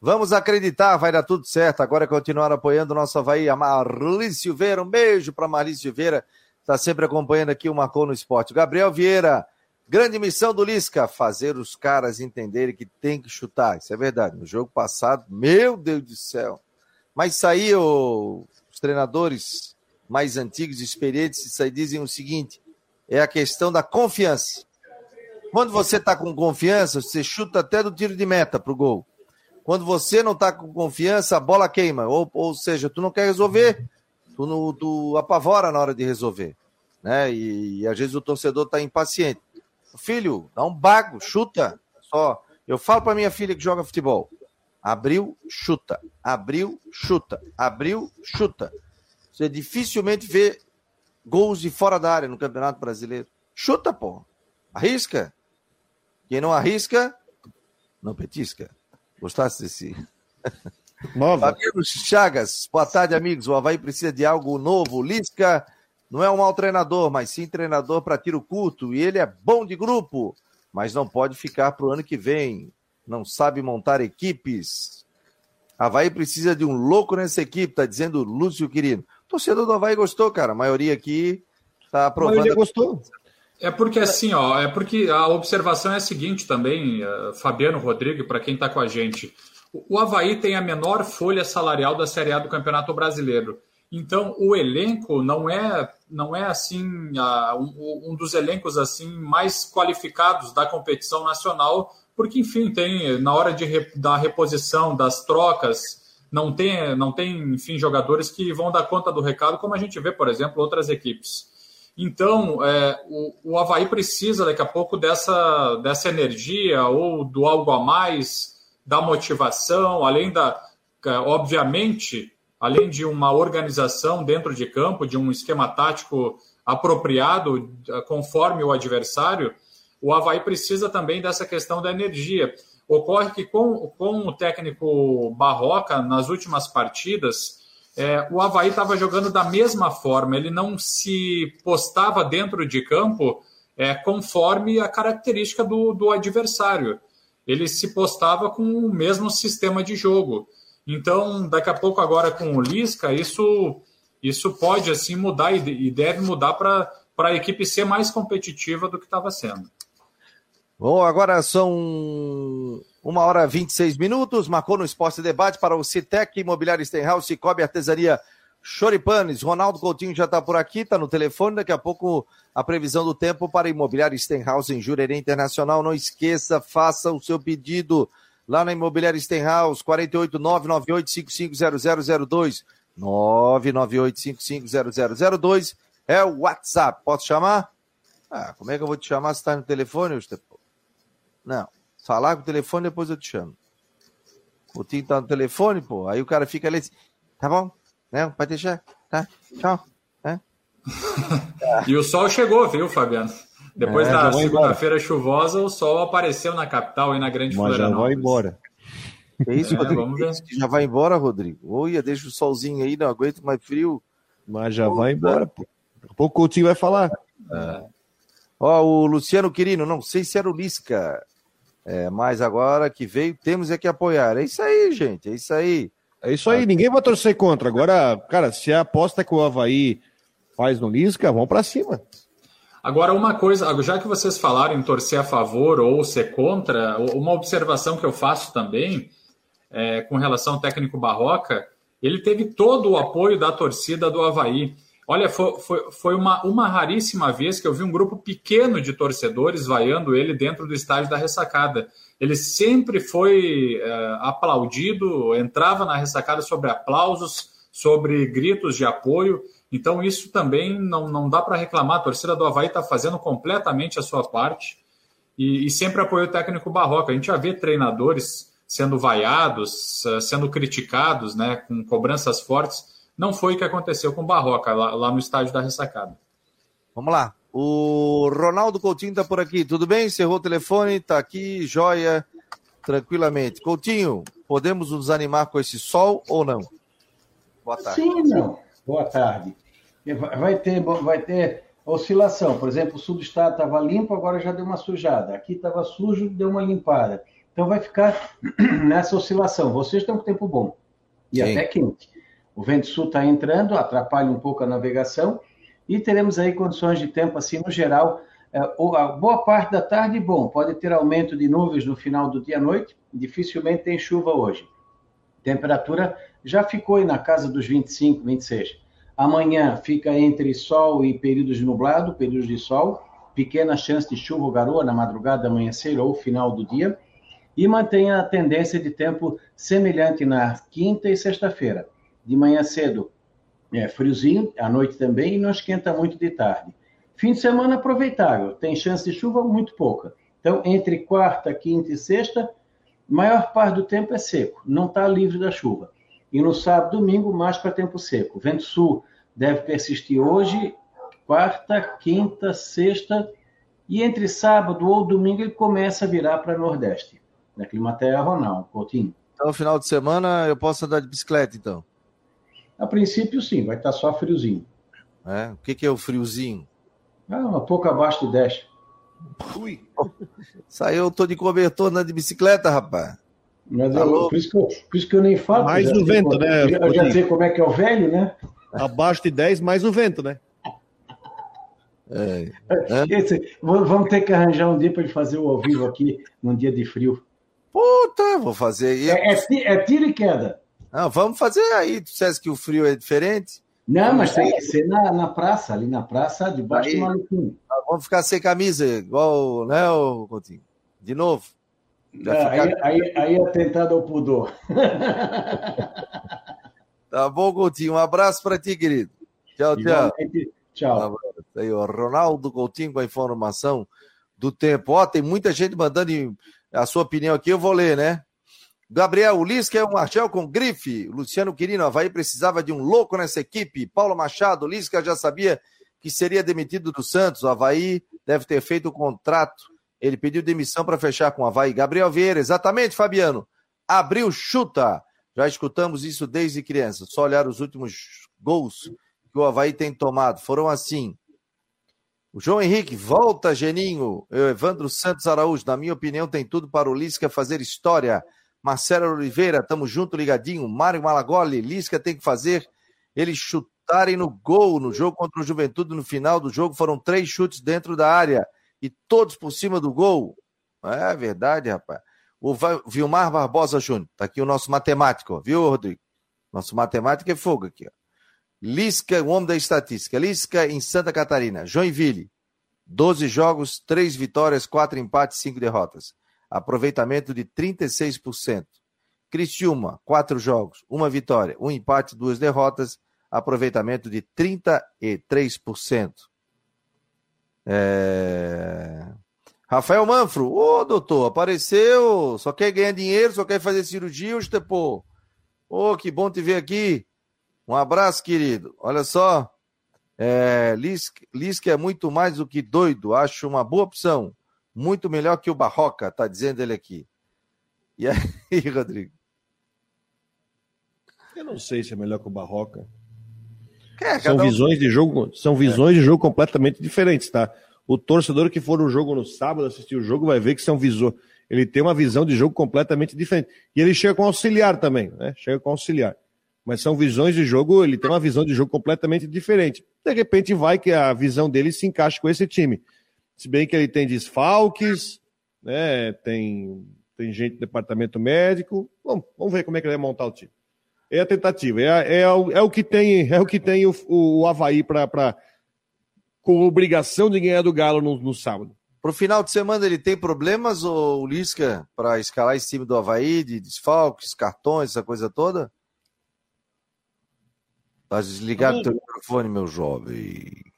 Vamos acreditar, vai dar tudo certo. Agora continuar apoiando o nosso Havaí, a Marli Silveira. Um beijo para Marli Silveira, está sempre acompanhando aqui o Marcou no Esporte. Gabriel Vieira, grande missão do Lisca, fazer os caras entenderem que tem que chutar. Isso é verdade. No jogo passado, meu Deus do céu mas aí, os treinadores mais antigos, experientes, isso aí dizem o seguinte: é a questão da confiança. Quando você está com confiança, você chuta até do tiro de meta para o gol. Quando você não está com confiança, a bola queima. Ou, ou seja, tu não quer resolver, tu, não, tu apavora na hora de resolver. Né? E, e às vezes o torcedor está impaciente. Filho, dá um bago, chuta. Só. Eu falo para minha filha que joga futebol. Abriu, chuta. Abriu, chuta. Abriu, chuta. Você dificilmente vê gols de fora da área no Campeonato Brasileiro. Chuta, pô. Arrisca. Quem não arrisca, não petisca. Gostasse desse? Nova. Fabiano Chagas, boa tarde, amigos. O Havaí precisa de algo novo. Lisca não é um mau treinador, mas sim treinador para tiro curto. E ele é bom de grupo, mas não pode ficar para o ano que vem não sabe montar equipes. Havaí precisa de um louco nessa equipe, tá dizendo Lúcio Quirino. Torcedor do Havaí gostou, cara. A maioria aqui tá aprovando. A maioria gostou. É porque assim, ó, é porque a observação é a seguinte também, uh, Fabiano Rodrigo, para quem está com a gente. O Havaí tem a menor folha salarial da Série A do Campeonato Brasileiro. Então, o elenco não é não é assim um, dos elencos assim mais qualificados da competição nacional porque, enfim, tem na hora de, da reposição, das trocas, não tem, não tem, enfim, jogadores que vão dar conta do recado, como a gente vê, por exemplo, outras equipes. Então, é, o, o Havaí precisa daqui a pouco dessa, dessa energia ou do algo a mais, da motivação, além da, é, obviamente, além de uma organização dentro de campo, de um esquema tático apropriado conforme o adversário, o Havaí precisa também dessa questão da energia. Ocorre que com, com o técnico Barroca, nas últimas partidas, é, o Havaí estava jogando da mesma forma, ele não se postava dentro de campo é, conforme a característica do, do adversário. Ele se postava com o mesmo sistema de jogo. Então, daqui a pouco, agora com o Lisca, isso, isso pode assim mudar e deve mudar para a equipe ser mais competitiva do que estava sendo. Bom, agora são uma hora e 26 minutos. Marcou no Esporte Debate para o Citec, Imobiliário Stenhouse, Cicobi Artesaria Choripanes. Ronaldo Coutinho já está por aqui, está no telefone. Daqui a pouco a previsão do tempo para Imobiliário Stenhouse em Jurerê Internacional. Não esqueça, faça o seu pedido lá na Imobiliária Stenhouse, 48998550002. 998550002 é o WhatsApp. Posso chamar? Ah, como é que eu vou te chamar se está no telefone? Não. Falar com o telefone, depois eu te chamo. O Tim tá no telefone, pô. Aí o cara fica ali assim, tá bom? Né? Pode deixar? Tá? Tchau. É? e o sol chegou, viu, Fabiano? Depois é, da segunda-feira chuvosa, o sol apareceu na capital e na Grande Mas Florianópolis. já vai embora. É isso, é, Rodrigo? Vamos ver. Já vai embora, Rodrigo? Olha, deixa o solzinho aí, não aguento mais frio. Mas já Pô, vai embora, pô. Daqui a pouco o Coutinho vai falar. É. Ó, o Luciano Quirino, não sei se era o Lisca, é, mas agora que veio, temos é que apoiar. É isso aí, gente, é isso aí. É isso aí, ninguém vai torcer contra. Agora, cara, se a aposta que o Havaí faz no Lisca, vamos para cima. Agora, uma coisa, já que vocês falaram em torcer a favor ou ser contra, uma observação que eu faço também é, com relação ao técnico Barroca, ele teve todo o apoio da torcida do Havaí. Olha, foi, foi, foi uma, uma raríssima vez que eu vi um grupo pequeno de torcedores vaiando ele dentro do estádio da ressacada. Ele sempre foi é, aplaudido, entrava na ressacada sobre aplausos, sobre gritos de apoio. Então, isso também não, não dá para reclamar. A torcida do Havaí está fazendo completamente a sua parte e, e, sempre apoiou o técnico Barroca. A gente já vê treinadores sendo vaiados, eh, sendo criticados, né, com cobranças fortes. Não foi o que aconteceu com o Barroca lá, lá no estádio da ressacada. Vamos lá. O Ronaldo Coutinho está por aqui. Tudo bem? Encerrou o telefone, está aqui, joia, tranquilamente. Coutinho, podemos nos animar com esse sol ou não? Boa tarde. Sim, não. Boa tarde. Vai ter, vai ter oscilação. Por exemplo, o sul do estado estava limpo, agora já deu uma sujada. Aqui estava sujo, deu uma limpada. Então vai ficar nessa oscilação. Vocês estão com tempo bom e Sim. até quente. O vento sul está entrando, atrapalha um pouco a navegação e teremos aí condições de tempo assim no geral. É, a boa parte da tarde, bom, pode ter aumento de nuvens no final do dia à noite, dificilmente tem chuva hoje. Temperatura já ficou aí na casa dos 25, 26. Amanhã fica entre sol e períodos de nublado, períodos de sol, pequena chance de chuva ou garoa na madrugada, amanhecer ou final do dia, e mantém a tendência de tempo semelhante na quinta e sexta-feira. De manhã cedo, é friozinho, à noite também, e não esquenta muito de tarde. Fim de semana aproveitável, tem chance de chuva muito pouca. Então, entre quarta, quinta e sexta, maior parte do tempo é seco, não está livre da chuva. E no sábado domingo, mais para tempo seco. Vento sul deve persistir hoje, quarta, quinta, sexta, e entre sábado ou domingo ele começa a virar para nordeste. Na Climaterra, Ronaldo, Coutinho. Então, final de semana, eu posso andar de bicicleta, então? A princípio, sim, vai estar só friozinho. É? O que, que é o friozinho? Ah, um pouco abaixo de 10. Ui! Saiu, eu tô de cobertor andando de bicicleta, rapaz. Mas eu, por, isso que eu, por isso que eu nem falo. Mais o vento, como, né? Eu já sei como é que é o velho, né? Abaixo de 10, mais o vento, né? É. Esse, vamos ter que arranjar um dia para ele fazer o ao vivo aqui num dia de frio. Puta, vou fazer aí. É, é, é tiro e queda. Não, vamos fazer aí. Tu disseste que o frio é diferente? Não, mas tem que ser na, na praça, ali na praça, debaixo aí, do maluquinho. Vamos ficar sem camisa, igual, né, o Coutinho? De novo. É, aí, aí, aí é tentado ao pudor. tá bom, Coutinho. Um abraço para ti, querido. Tchau, tchau. Tchau. Aí, o Ronaldo Coutinho com a informação do tempo. Ó, tem muita gente mandando a sua opinião aqui, eu vou ler, né? Gabriel Ulisca é um Marcel com grife. Luciano Quirino, Havaí precisava de um louco nessa equipe. Paulo Machado, Lisca já sabia que seria demitido do Santos. O Havaí deve ter feito o contrato ele pediu demissão para fechar com o Havaí. Gabriel Vieira, exatamente, Fabiano. Abriu, chuta. Já escutamos isso desde criança. Só olhar os últimos gols que o Havaí tem tomado. Foram assim. O João Henrique, volta, Geninho. Evandro Santos Araújo, na minha opinião, tem tudo para o Lisca fazer história. Marcelo Oliveira, tamo junto, ligadinho. Mário Malagoli, Lisca tem que fazer eles chutarem no gol no jogo contra o Juventude. No final do jogo foram três chutes dentro da área e todos por cima do gol. É verdade, rapaz. O Vilmar Barbosa Júnior, tá aqui o nosso matemático, viu, Rodrigo? Nosso matemático é fogo aqui, ó. Lisca, o homem da estatística. Lisca em Santa Catarina. Joinville, 12 jogos, 3 vitórias, 4 empates, 5 derrotas. Aproveitamento de 36%. Cristiúma, 4 jogos, 1 vitória, 1 empate, 2 derrotas. Aproveitamento de 33%. É... Rafael Manfro, ô doutor, apareceu, só quer ganhar dinheiro, só quer fazer cirurgia, hoje. Ô, que bom te ver aqui. Um abraço, querido. Olha só. É, Lisca é muito mais do que doido, acho uma boa opção. Muito melhor que o Barroca, tá dizendo ele aqui. E aí, Rodrigo? Eu não sei se é melhor que o Barroca. É, são visões de jogo, são visões é. de jogo completamente diferentes, tá? O torcedor que for no jogo no sábado assistir o jogo vai ver que são visor. Ele tem uma visão de jogo completamente diferente. E ele chega com auxiliar também, né? Chega com auxiliar. Mas são visões de jogo, ele tem uma visão de jogo completamente diferente. De repente vai que a visão dele se encaixe com esse time. Se bem que ele tem desfalques, né? Tem, tem gente do departamento médico. Vamos, vamos ver como é que ele vai montar o time. É a tentativa, é, é, é, o, é o que tem, é o que tem o, o Havaí para com obrigação de ganhar do Galo no, no sábado. Pro final de semana ele tem problemas, o Lisca, para escalar esse time do Havaí, de desfalques, cartões, essa coisa toda? Tá desligado o teu microfone, meu jovem.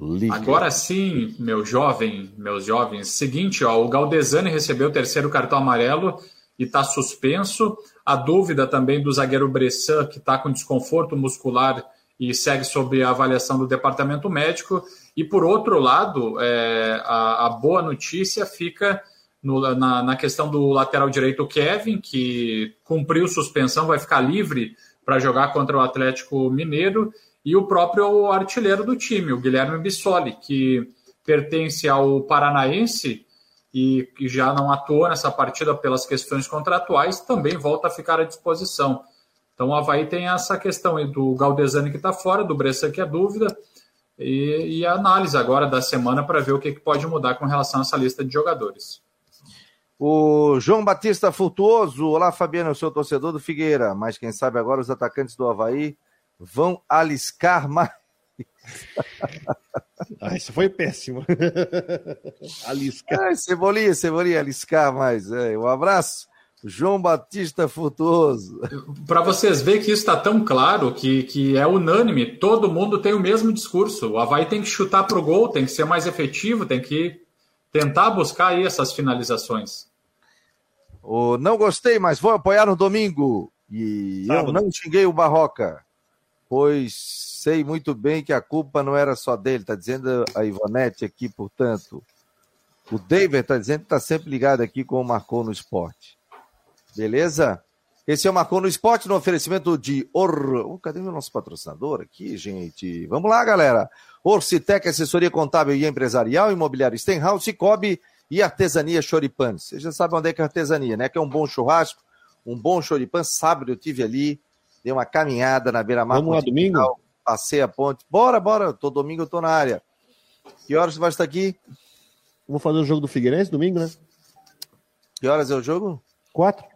Liga. Agora sim, meu jovem, meus jovens. Seguinte, ó, o Galdesani recebeu o terceiro cartão amarelo e está suspenso. A dúvida também do zagueiro Bressan, que está com desconforto muscular e segue sob a avaliação do departamento médico. E por outro lado, é, a, a, boa notícia fica no, na, na, questão do lateral direito Kevin, que cumpriu suspensão, vai ficar livre para jogar contra o Atlético Mineiro, e o próprio artilheiro do time, o Guilherme Bissoli, que pertence ao Paranaense e que já não atua nessa partida pelas questões contratuais, também volta a ficar à disposição. Então o Havaí tem essa questão aí do Galdesani que está fora, do Bressan que é dúvida, e, e, a análise agora da semana para ver o que, que pode mudar com relação a essa lista de jogadores. O João Batista Fultuoso, olá Fabiano, eu sou torcedor do Figueira, mas quem sabe agora os atacantes do Havaí vão aliscar mais. Ah, isso foi péssimo. aliscar. Ai, cebolinha, cebolinha, aliscar mais. É, um abraço. João Batista Futuoso. Para vocês verem que isso está tão claro que, que é unânime, todo mundo tem o mesmo discurso. O Havaí tem que chutar para o gol, tem que ser mais efetivo, tem que tentar buscar aí essas finalizações. O, não gostei, mas vou apoiar no domingo. E Sábado. eu não xinguei o Barroca, pois sei muito bem que a culpa não era só dele, está dizendo a Ivonete aqui, portanto. O David está dizendo que está sempre ligado aqui com o Marcou no Esporte. Beleza? Esse é o Marcou no Esporte no oferecimento de Or... Oh, cadê o nosso patrocinador aqui, gente? Vamos lá, galera. Orcitec, assessoria contábil e empresarial, imobiliário Stenhouse, Cicobi e artesania Choripan. Você já sabe onde é que é artesania, né? Que é um bom churrasco, um bom choripan. Sábado eu tive ali, dei uma caminhada na beira-mar. Vamos lá domingo? Passei a ponte. Bora, bora. Tô domingo, eu tô na área. Que horas você vai estar aqui? Vou fazer o jogo do Figueirense domingo, né? Que horas é o jogo? Quatro.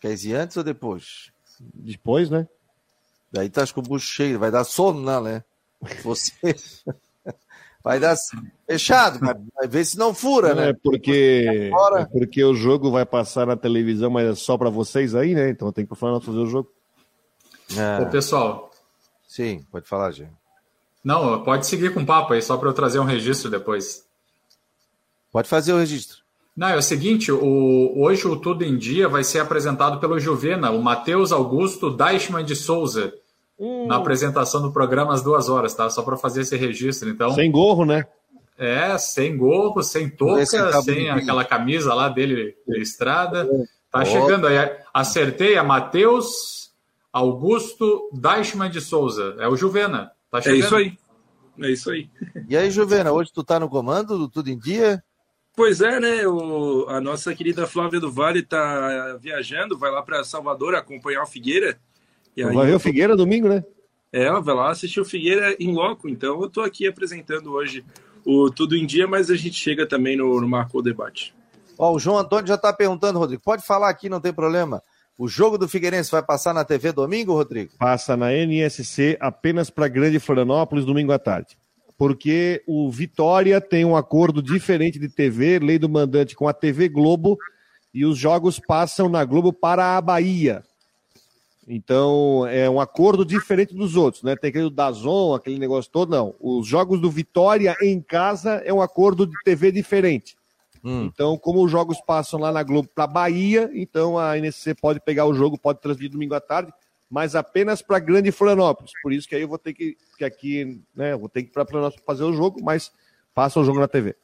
Quer ir antes ou depois? Depois, né? Daí tá com o bucho cheio, vai dar sono, não, né? Você. vai dar fechado, vai ver se não fura, né? É porque, é porque o jogo vai passar na televisão, mas é só para vocês aí, né? Então tem que falar fazer o jogo. É. Ô, pessoal. Sim, pode falar, gente. Não, pode seguir com o papo aí, só para eu trazer um registro depois. Pode fazer o registro. Não, é o seguinte, o, hoje o Tudo em Dia vai ser apresentado pelo Juvena, o Matheus Augusto Deichmann de Souza, hum. na apresentação do programa às duas horas, tá? Só para fazer esse registro, então. Sem gorro, né? É, sem gorro, sem touca, sem aquela camisa lá dele de estrada. Tá oh. chegando aí. Acertei a Matheus Augusto Deichmann de Souza. É o Juvena. Tá chegando. É isso aí. É isso aí. E aí, Juvena, hoje tu tá no comando do Tudo em Dia? Pois é, né? O, a nossa querida Flávia do Vale está viajando, vai lá para Salvador acompanhar o Figueira. E aí, vai ver o Figueira domingo, né? É, vai lá assistir o Figueira em loco. Então eu estou aqui apresentando hoje o Tudo em Dia, mas a gente chega também no, no Marcou Debate. Ó, o João Antônio já está perguntando, Rodrigo. Pode falar aqui, não tem problema. O jogo do Figueirense vai passar na TV domingo, Rodrigo? Passa na NSC apenas para Grande Florianópolis, domingo à tarde porque o Vitória tem um acordo diferente de TV, lei do mandante, com a TV Globo, e os jogos passam na Globo para a Bahia. Então, é um acordo diferente dos outros, né? Tem aquele Dazon, aquele negócio todo, não. Os jogos do Vitória em casa é um acordo de TV diferente. Hum. Então, como os jogos passam lá na Globo para Bahia, então a NSC pode pegar o jogo, pode transmitir domingo à tarde, mas apenas para Grande Florianópolis. Por isso que aí eu vou ter que, que aqui, né, vou ter que ir para Florianópolis fazer o jogo, mas passa o jogo na TV.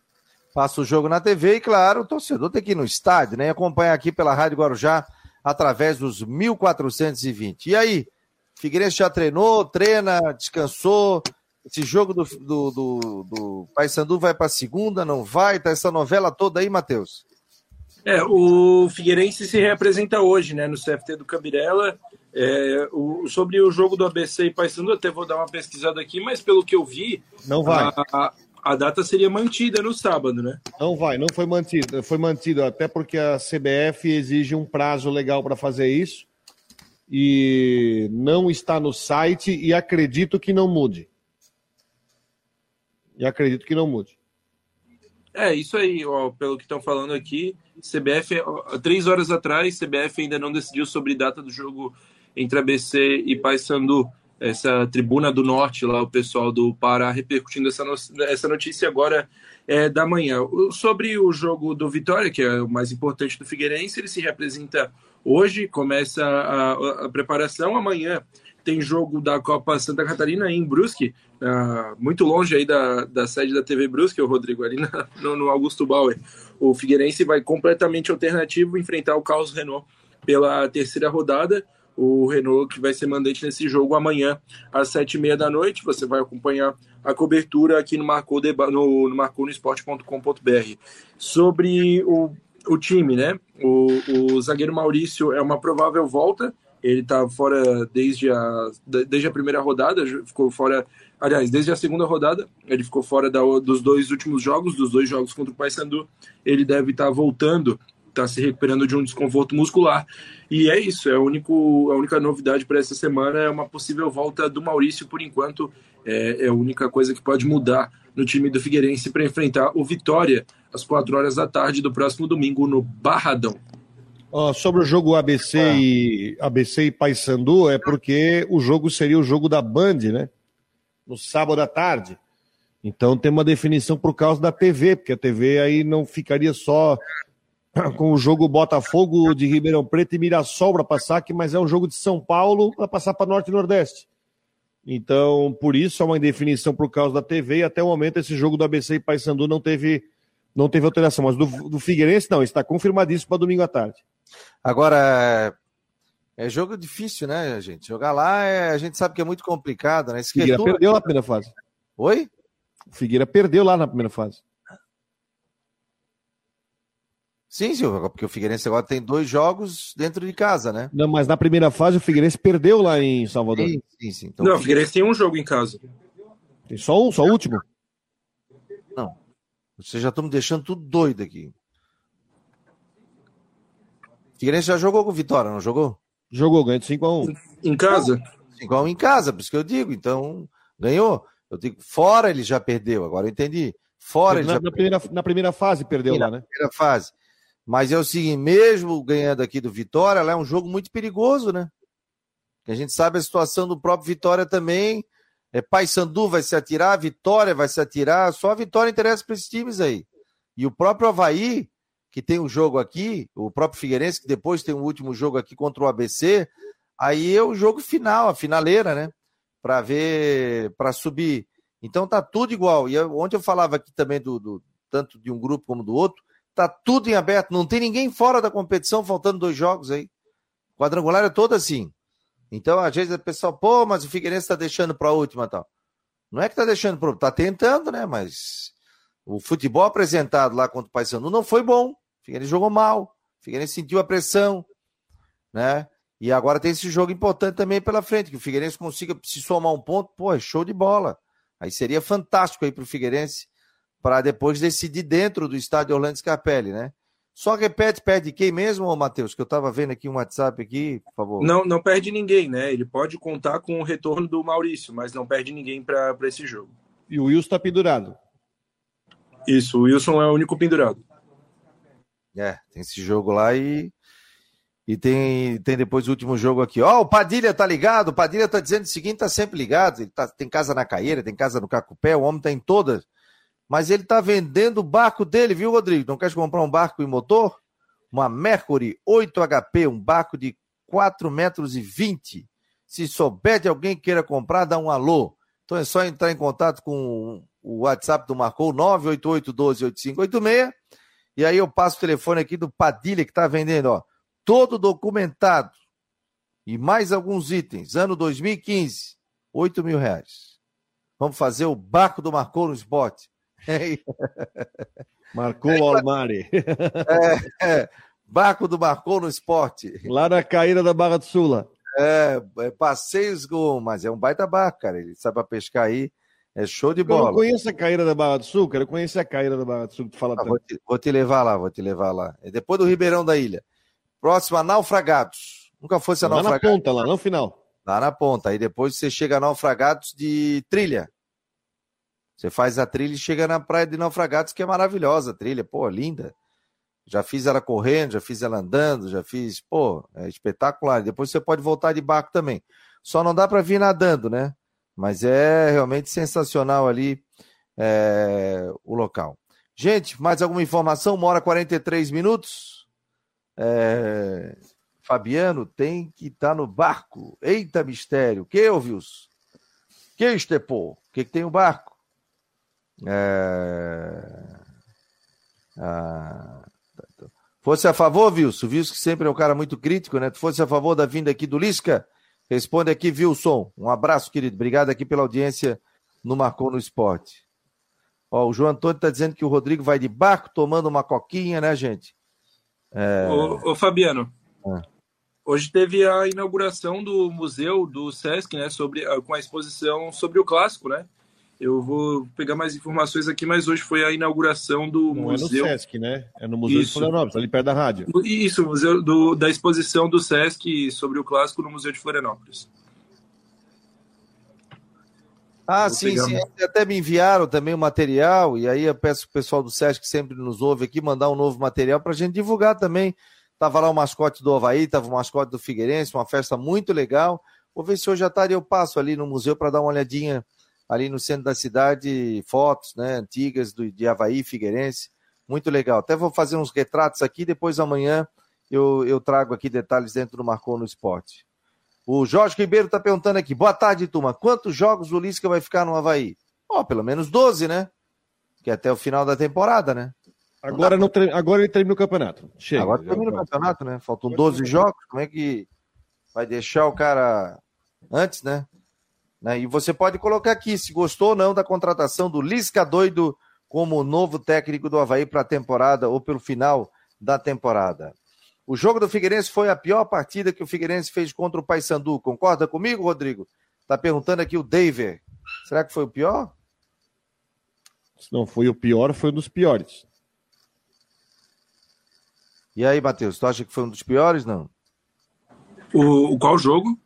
Passa o jogo na TV e, claro, o torcedor tem que ir no estádio, né? E acompanhar aqui pela Rádio Guarujá através dos 1420. E aí, Figueirense já treinou, treina, descansou. Esse jogo do, do, do, do Paysandu vai para segunda, não vai? Tá essa novela toda aí, Matheus? É, o Figueirense se representa hoje, né, no CFT do Cabirela. É, o, sobre o jogo do ABC e Paysandu, até vou dar uma pesquisada aqui, mas pelo que eu vi, não vai. A, a, data seria mantida no sábado, né? Não vai, não foi mantido. Foi mantido até porque a CBF exige um prazo legal para fazer isso e não está no site e acredito que não mude. E acredito que não mude. É, isso aí, ó, pelo que estão falando aqui, CBF, ó, três horas atrás, CBF ainda não decidiu sobre data do jogo entre ABC e Paysandu. Essa tribuna do norte lá, o pessoal do Pará repercutindo essa, no, essa notícia agora é, da manhã. Sobre o jogo do Vitória, que é o mais importante do Figueirense, ele se representa hoje, começa a, a preparação, amanhã tem jogo da Copa Santa Catarina em Brusque, uh, muito longe aí da, da sede da TV Brusque, o Rodrigo, ali na, no, no, Augusto Bauer. O Figueirense vai completamente alternativo enfrentar o Carlos Renault pela terceira rodada. O Renault que vai ser mandante nesse jogo amanhã às sete e meia da noite. Você vai acompanhar a cobertura aqui no Marcou, no, no marconosport.com.br. Sobre o, o time, né? O, o zagueiro Maurício é uma provável volta ele tá fora desde a, desde a primeira rodada, ficou fora, aliás, desde a segunda rodada, ele ficou fora da, dos dois últimos jogos, dos dois jogos contra o Paysandu. Ele deve estar tá voltando, está se recuperando de um desconforto muscular. E é isso, é a, único, a única novidade para essa semana é uma possível volta do Maurício, por enquanto, é, é a única coisa que pode mudar no time do Figueirense para enfrentar o Vitória às quatro horas da tarde do próximo domingo no Barradão sobre o jogo ABC ah. e ABC e Paysandu, é porque o jogo seria o jogo da Band, né? No sábado à tarde. Então tem uma definição por causa da TV, porque a TV aí não ficaria só com o jogo Botafogo de Ribeirão Preto e Mirassol para passar, que mas é um jogo de São Paulo para passar para Norte e Nordeste. Então, por isso, é uma indefinição por causa da TV e até o momento esse jogo do ABC e Paysandu não teve, não teve alteração. Mas do, do Figueirense, não, está confirmadíssimo para domingo à tarde. Agora, é jogo difícil, né, gente? Jogar lá, é, a gente sabe que é muito complicado, né? Esquetura... Figueira perdeu na primeira fase. Oi? Figueira perdeu lá na primeira fase. Sim, Silvio, porque o Figueirense agora tem dois jogos dentro de casa, né? Não, mas na primeira fase o Figueirense perdeu lá em Salvador. Sim, sim, sim. Então, Não, o Figueirense tem um jogo em casa. Tem só um, só o último? Não. Vocês já estão me deixando tudo doido aqui. Figueirense já jogou com Vitória, não jogou? Jogou, ganhou de 5x1. Em casa? 5x1 em casa, por isso que eu digo. Então, ganhou. Eu digo, fora ele já perdeu, agora eu entendi. Fora na, ele já na primeira, na primeira fase perdeu lá, né? Primeira fase. Mas é o seguinte, mesmo ganhando aqui do Vitória, lá é um jogo muito perigoso, né? Que a gente sabe a situação do próprio Vitória também. É, Paysandu vai se atirar, Vitória vai se atirar, só a Vitória interessa para esses times aí. E o próprio Havaí, que tem um jogo aqui, o próprio Figueirense, que depois tem um último jogo aqui contra o ABC, aí é o jogo final, a finaleira, né? Para ver, para subir. Então tá tudo igual. E ontem eu falava aqui também do, do, tanto de um grupo como do outro, tá tudo em aberto, não tem ninguém fora da competição, faltando dois jogos aí. Quadrangular é todo assim. Então, às vezes o pessoal, pô, mas o Figueirense tá deixando para a última tal. Não é que tá deixando para tá tentando, né? Mas o futebol apresentado lá contra o Paysandu não foi bom. Figueirense jogou mal, Figueirense sentiu a pressão, né? E agora tem esse jogo importante também pela frente, que o Figueirense consiga se somar um ponto, pô, é show de bola. Aí seria fantástico aí pro Figueirense para depois decidir dentro do estádio Orlando Scarpelli, né? Só repete, perde quem mesmo, Matheus? Que eu tava vendo aqui um WhatsApp aqui, por favor. Não, não perde ninguém, né? Ele pode contar com o retorno do Maurício, mas não perde ninguém para esse jogo. E o Wilson tá pendurado. Isso, o Wilson é o único pendurado. É, tem esse jogo lá e. E tem, tem depois o último jogo aqui. Ó, oh, o Padilha tá ligado. O Padilha tá dizendo o seguinte: tá sempre ligado. Ele tá, tem casa na Caieira, tem casa no Cacupé, o homem tá em todas. Mas ele tá vendendo o barco dele, viu, Rodrigo? Não quer comprar um barco e motor? Uma Mercury 8 HP, um barco de 4 metros e 20. Se souber de alguém que queira comprar, dá um alô. Então é só entrar em contato com o WhatsApp do Marcou, 988-12-8586. E aí eu passo o telefone aqui do Padilha, que está vendendo, ó, todo documentado e mais alguns itens. Ano 2015, 8 mil reais. Vamos fazer o barco do Marcou no esporte. Marcou o Almari. É, é, barco do Marcou no esporte. Lá na caída da Barra do Sula. É, é passeios com. Mas é um baita barco, cara. Ele sabe pra pescar aí. É show de bola. Eu não conheço a caída da Barra do Sul, cara. Eu conheço a caída da Barra do Sul que tu fala ah, vou, te, vou, te, levar lá, vou te levar lá. É depois do Ribeirão da Ilha. Próxima, Naufragados. Nunca fosse a lá Naufragados. Lá na ponta, lá no final. Lá na ponta. Aí depois você chega a Naufragados de trilha. Você faz a trilha e chega na praia de Naufragados, que é maravilhosa a trilha. Pô, linda. Já fiz ela correndo, já fiz ela andando, já fiz. Pô, é espetacular. Depois você pode voltar de barco também. Só não dá para vir nadando, né? Mas é realmente sensacional ali é, o local. Gente, mais alguma informação? Uma hora 43 minutos. É, Fabiano tem que estar tá no barco. Eita mistério. Que, Wilson? Que, Estepô? O que, que tem o barco? É... Fosse a favor, Wilson? Wilson que sempre é um cara muito crítico, né? Tu fosse a favor da vinda aqui do Lisca? Responde aqui, Wilson. Um abraço, querido. Obrigado aqui pela audiência no Marcou no Esporte. Ó, o João Antônio está dizendo que o Rodrigo vai de barco tomando uma coquinha, né, gente? É... Ô, ô Fabiano, é. hoje teve a inauguração do museu do Sesc, né, sobre, com a exposição sobre o clássico, né? Eu vou pegar mais informações aqui, mas hoje foi a inauguração do Não museu. É no Sesc, né? É no Museu Isso. de Florianópolis, ali perto da rádio. Isso, museu do, da exposição do Sesc sobre o clássico no Museu de Florianópolis. Ah, vou sim, sim. Até me enviaram também o material, e aí eu peço o pessoal do Sesc que sempre nos ouve aqui mandar um novo material para a gente divulgar também. Tava lá o mascote do Havaí, tava o mascote do Figueirense, uma festa muito legal. Vou ver se hoje à tarde eu passo ali no museu para dar uma olhadinha ali no centro da cidade, fotos né, antigas do, de Havaí, Figueirense. Muito legal. Até vou fazer uns retratos aqui, depois amanhã eu, eu trago aqui detalhes dentro do Marcou no Esporte. O Jorge Ribeiro está perguntando aqui. Boa tarde, turma. Quantos jogos o Lisca vai ficar no Havaí? Ó, oh, pelo menos 12, né? Que é até o final da temporada, né? Agora, não tre... Agora ele termina o campeonato. Chega, Agora termina o campeonato, né? Faltam 12 jogos. Como é que vai deixar o cara antes, né? Né? E você pode colocar aqui se gostou ou não da contratação do Lisca Doido como novo técnico do Havaí para a temporada ou pelo final da temporada. O jogo do Figueirense foi a pior partida que o Figueirense fez contra o Paysandu. Concorda comigo, Rodrigo? Tá perguntando aqui o David. Será que foi o pior? Se não foi o pior, foi um dos piores. E aí, Matheus, tu acha que foi um dos piores, não? O, o qual jogo?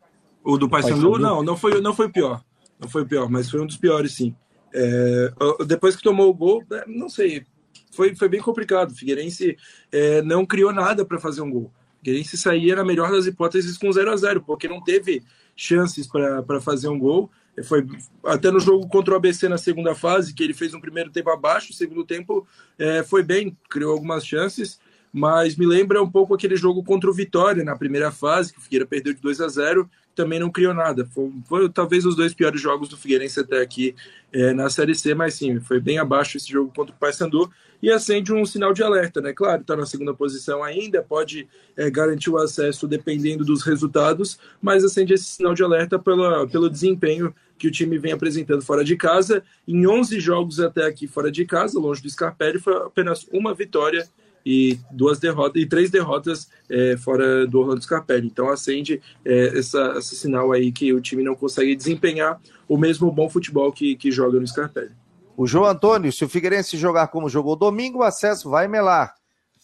O do Paysandu, não, não foi, não foi o pior. Não foi o pior, mas foi um dos piores, sim. É, depois que tomou o gol, é, não sei, foi, foi bem complicado. O Figueirense é, não criou nada para fazer um gol. O Figueirense saía, na melhor das hipóteses, com 0 a 0 porque não teve chances para fazer um gol. É, foi até no jogo contra o ABC na segunda fase, que ele fez um primeiro tempo abaixo, o segundo tempo é, foi bem, criou algumas chances, mas me lembra um pouco aquele jogo contra o Vitória na primeira fase, que o Figueira perdeu de 2 a 0 também não criou nada. Foi, foi, talvez os dois piores jogos do Figueirense até aqui é, na Série C, mas sim, foi bem abaixo esse jogo contra o Paysandu e acende um sinal de alerta, né? Claro, está na segunda posição ainda, pode é, garantir o acesso dependendo dos resultados, mas acende esse sinal de alerta pela, pelo desempenho que o time vem apresentando fora de casa. Em 11 jogos até aqui fora de casa, longe do Scarpelli, foi apenas uma vitória e duas derrotas e três derrotas é, fora do Orlando Scarpelli. Então acende é, essa, esse sinal aí que o time não consegue desempenhar o mesmo bom futebol que, que joga no Scarpelli. O João Antônio, se o Figueirense jogar como jogou domingo, o acesso vai melar.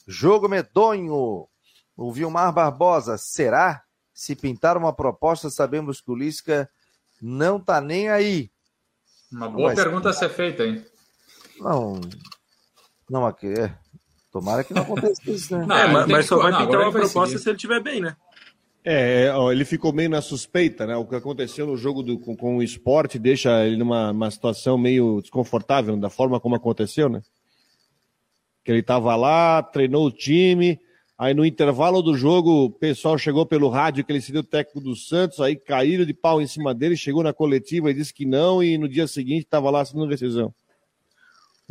Jogo medonho. O Vilmar Barbosa, será? Se pintar uma proposta, sabemos que o Lisca não tá nem aí. Uma boa Mas, pergunta a ser feita, hein? Não, não, aqui é. Tomara que não aconteça isso, né? Não, é, mas, mas só vai pintar uma proposta se ele estiver bem, né? É, é, ó, ele ficou meio na suspeita, né? O que aconteceu no jogo do, com, com, o esporte deixa ele numa situação meio desconfortável da forma como aconteceu, né? Que ele estava lá, treinou o time, Aí no intervalo do jogo, o pessoal chegou pelo rádio que ele seria o técnico do Santos, aí caíram de pau em cima dele, chegou na coletiva e disse que não, e no dia seguinte estava lá assinando decisão.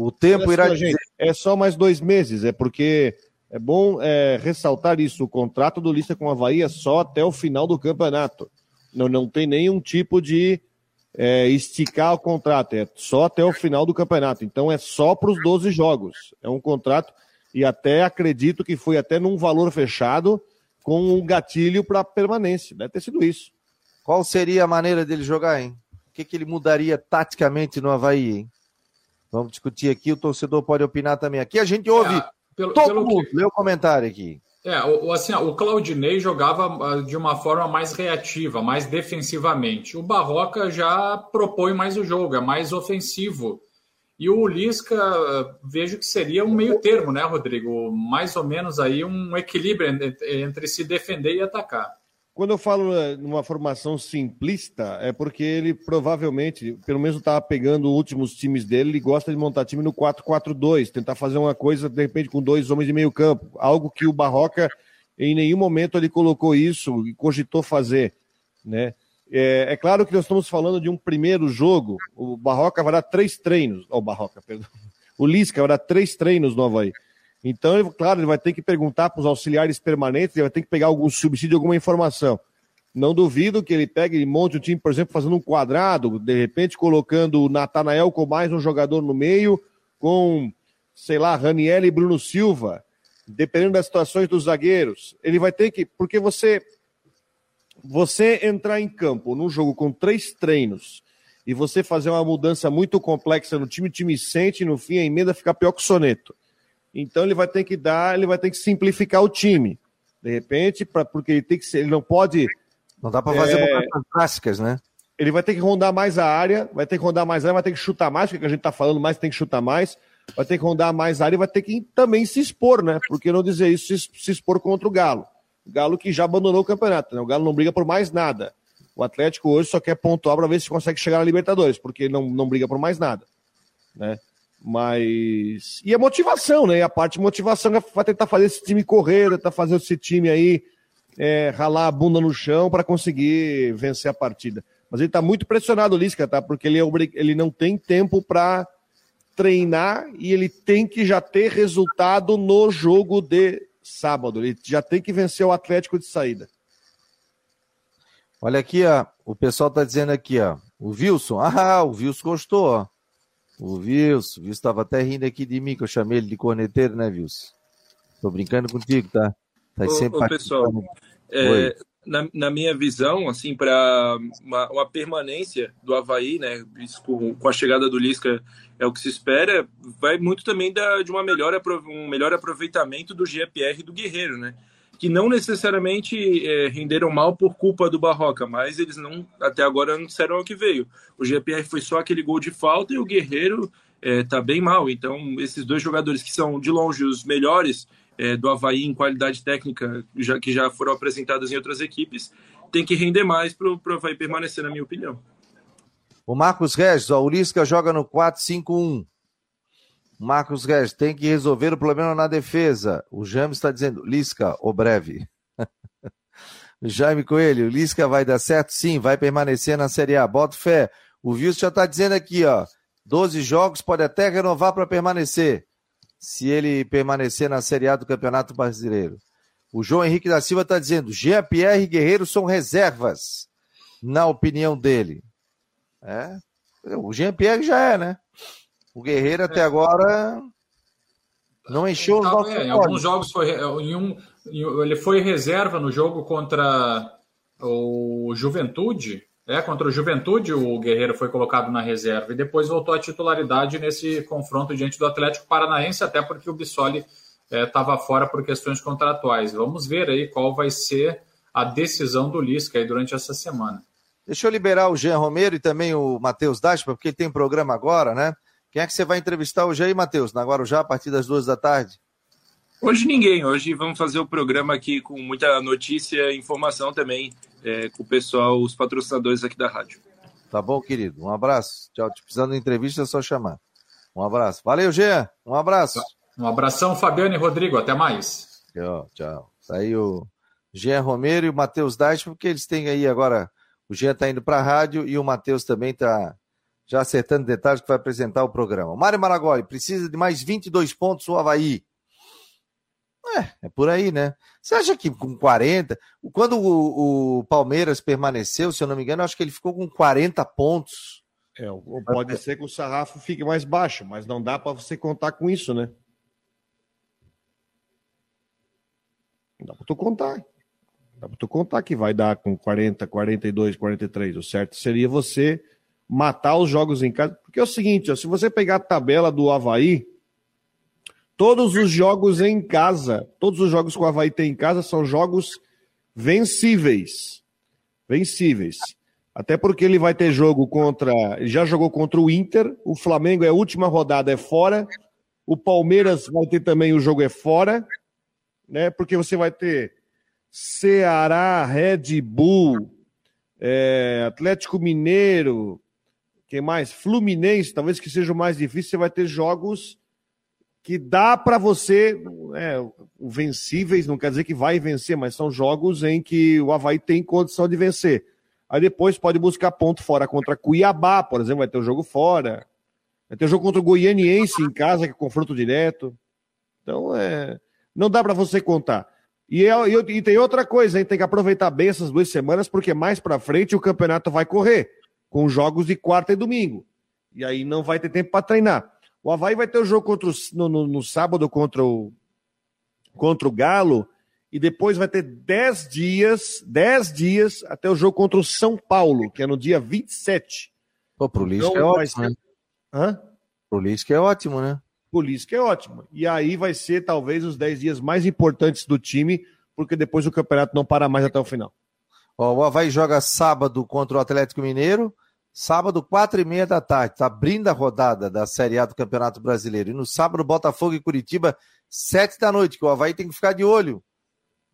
O tempo irá dizer... É só mais dois meses, é porque é bom é, ressaltar isso. O contrato do Lista com o Havaí é só até o final do campeonato. Não, não tem nenhum tipo de é, esticar o contrato, é só até o final do campeonato. Então é só para os 12 jogos. É um contrato e até acredito que foi até num valor fechado com um gatilho para permanência. Deve ter sido isso. Qual seria a maneira dele jogar, hein? O que, que ele mudaria taticamente no Havaí, hein? Vamos discutir aqui, o torcedor pode opinar também. Aqui a gente ouve é, pelo, todo pelo mundo, que... lê o comentário aqui. É, o, assim, o Claudinei jogava ah, de uma forma mais reativa, mais defensivamente. O Barroca já propõe mais o jogo, é mais ofensivo. E o Lisca, vejo que seria um meio termo, né, Rodrigo? Mais ou menos aí um equilíbrio entre se defender e atacar. Quando eu falo eh, numa formação simplista, é porque ele provavelmente, pelo menos estava pegando os últimos times dele, ele gosta de montar time no 4-4-2, tentar fazer uma coisa, de repente, com dois homens de meio campo. Algo que o Barroca, em nenhum momento, ele colocou isso e cogitou fazer, né? É, é, claro que nós estamos falando de um primeiro jogo. O Barroca vai dar três treinos. Oh, o Barroca, perdão. O Lisca vai dar três treinos no Havaí. Então, ele, claro, ele vai ter que perguntar para os auxiliares permanentes, ele vai ter que pegar algum subsídio, alguma informação. Não duvido que ele pegue e monte um time, por exemplo, fazendo um quadrado, de repente colocando o Natanael com mais um jogador no meio, com, sei lá, Raniel e Bruno Silva, dependendo das situações dos zagueiros. Ele vai ter que. Porque você você entrar em campo num jogo com três treinos e você fazer uma mudança muito complexa no time, o time sente no fim a emenda fica pior que o soneto. Então ele vai ter que dar, ele vai ter que simplificar o time. De repente, pra, porque ele tem que ser, ele não pode. Não dá para fazer é, clássicas, né? Ele vai ter que rondar mais a área, vai ter que rondar mais a área, vai ter que chutar mais, porque a gente está falando mais, tem que chutar mais, vai ter que rondar mais a área e vai ter que também se expor, né? Por que não dizer isso, se, se expor contra o Galo? Galo que já abandonou o campeonato, né? O Galo não briga por mais nada. O Atlético hoje só quer pontuar para ver se consegue chegar na Libertadores, porque não, não briga por mais nada, né? Mas. E a motivação, né? E a parte de motivação é tentar fazer esse time correr, tentar fazer esse time aí é, ralar a bunda no chão para conseguir vencer a partida. Mas ele está muito pressionado, Lisca, tá? Porque ele, é obrig... ele não tem tempo para treinar e ele tem que já ter resultado no jogo de sábado. Ele já tem que vencer o Atlético de saída. Olha aqui, ó. O pessoal está dizendo aqui, ó. O Wilson. Ah, o Wilson gostou, ó. O Wilson. O Wilson estava até rindo aqui de mim, que eu chamei ele de corneteiro, né, Wilson? Tô brincando contigo, tá? Tá ô, sempre ô, pessoal, é, na, na, minha visão, assim, para uma, uma, permanência do Havaí, né, isso com, com, a chegada do Lisca é o que se espera, vai muito também da, de uma melhor, um melhor aproveitamento do GPR e do Guerreiro, né, que não necessariamente é, renderam mal por culpa do Barroca, mas eles não, até agora não disseram o que veio. O GPR foi só aquele gol de falta e o Guerreiro é, tá bem mal, então esses dois jogadores que são de longe os melhores é, do Havaí em qualidade técnica, já, que já foram apresentadas em outras equipes, tem que render mais para o Havaí permanecer, na minha opinião. O Marcos Regis, ó, o joga no 4-5-1. Marcos Regis tem que resolver o problema na defesa. O James está dizendo, Lisca, o breve. Jaime Coelho, Lisca vai dar certo? Sim, vai permanecer na Série A. Bota fé. O Wilson já está dizendo aqui, ó. 12 jogos, pode até renovar para permanecer se ele permanecer na Série A do Campeonato Brasileiro. O João Henrique da Silva está dizendo: Jean-Pierre e Guerreiro são reservas, na opinião dele. É, o Jean-Pierre já é, né? O Guerreiro até é. agora não encheu os nossos é, Em alguns jogos foi. Em um, ele foi reserva no jogo contra o Juventude é, contra o Juventude, o Guerreiro foi colocado na reserva e depois voltou à titularidade nesse confronto diante do Atlético Paranaense, até porque o Bissoli estava é, fora por questões contratuais. Vamos ver aí qual vai ser a decisão do Lisca aí durante essa semana. Deixa eu liberar o Jean Romero e também o Matheus Daspa, porque ele tem programa agora, né? Quem é que você vai entrevistar hoje aí, Matheus? Na Guarujá, a partir das duas da tarde? Hoje ninguém. Hoje vamos fazer o programa aqui com muita notícia e informação também é, com o pessoal, os patrocinadores aqui da rádio. Tá bom, querido. Um abraço. Tchau. Te precisando de entrevista, é só chamar. Um abraço. Valeu, Gê. Um abraço. Um abração, Fabiano e Rodrigo. Até mais. Tchau, tchau. Saiu Jean Romero e o Matheus Dais, porque eles têm aí agora. O Jean está indo para a rádio e o Matheus também está já acertando detalhes que vai apresentar o programa. Mário Maragoli, precisa de mais 22 pontos o Havaí. É, é por aí, né? Você acha que com 40. Quando o, o Palmeiras permaneceu, se eu não me engano, acho que ele ficou com 40 pontos. É, pode ser que o sarrafo fique mais baixo, mas não dá para você contar com isso, né? Dá para tu contar. Dá para tu contar que vai dar com 40, 42, 43. O certo seria você matar os jogos em casa. Porque é o seguinte, ó, se você pegar a tabela do Havaí, todos os jogos em casa, todos os jogos que o Havaí tem em casa são jogos vencíveis. Vencíveis. Até porque ele vai ter jogo contra. Já jogou contra o Inter, o Flamengo é a última rodada, é fora. O Palmeiras vai ter também o jogo é fora, né? Porque você vai ter Ceará, Red Bull, é, Atlético Mineiro, quem mais? Fluminense, talvez que seja o mais difícil, você vai ter jogos que dá para você, é, vencíveis, não quer dizer que vai vencer, mas são jogos em que o Havaí tem condição de vencer. Aí depois pode buscar ponto fora contra Cuiabá, por exemplo, vai ter o um jogo fora. Vai ter o um jogo contra o Goianiense em casa, que é confronto direto. Então, é, não dá para você contar. E, é, e, tem outra coisa, hein? tem que aproveitar bem essas duas semanas, porque mais para frente o campeonato vai correr, com jogos de quarta e domingo. E aí não vai ter tempo para treinar. O Havaí vai ter o jogo contra o, no, no, no, sábado contra o, contra o Galo, e depois vai ter 10 dias, 10 dias até o jogo contra o São Paulo, que é no dia 27. Pô, pro Lisca então, é ótimo, ser... né? Hã? Pro Lisca é ótimo, né? Pro Lisca é ótimo. E aí vai ser talvez os 10 dias mais importantes do time, porque depois o campeonato não para mais até o final. Ó, o Havaí joga sábado contra o Atlético Mineiro, sábado, quatro e meia da tarde, tá abrindo a rodada da Série A do Campeonato Brasileiro. E no sábado, Botafogo e Curitiba, sete da noite, que o Havaí tem que ficar de olho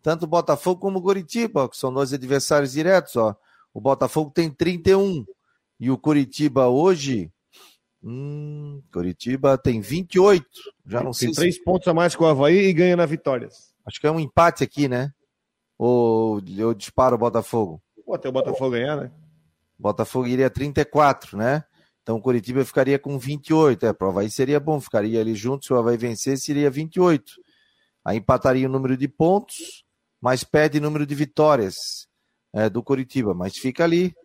tanto o Botafogo como o Curitiba, que são dois adversários diretos. Ó. O Botafogo tem 31 e o Curitiba hoje. Hum, Curitiba tem 28. Já não sei. Tem três se... pontos a mais que o Havaí e ganha na vitórias. Acho que é um empate aqui, né? Ou eu disparo o Botafogo? Pô, até o Botafogo ganhar, né? Botafogo iria 34, né? Então o Curitiba ficaria com 28. É, para o Havaí seria bom, ficaria ali junto. Se o Havaí vencer, seria 28. Aí empataria o número de pontos mas perde número de vitórias é, do Curitiba, mas fica ali,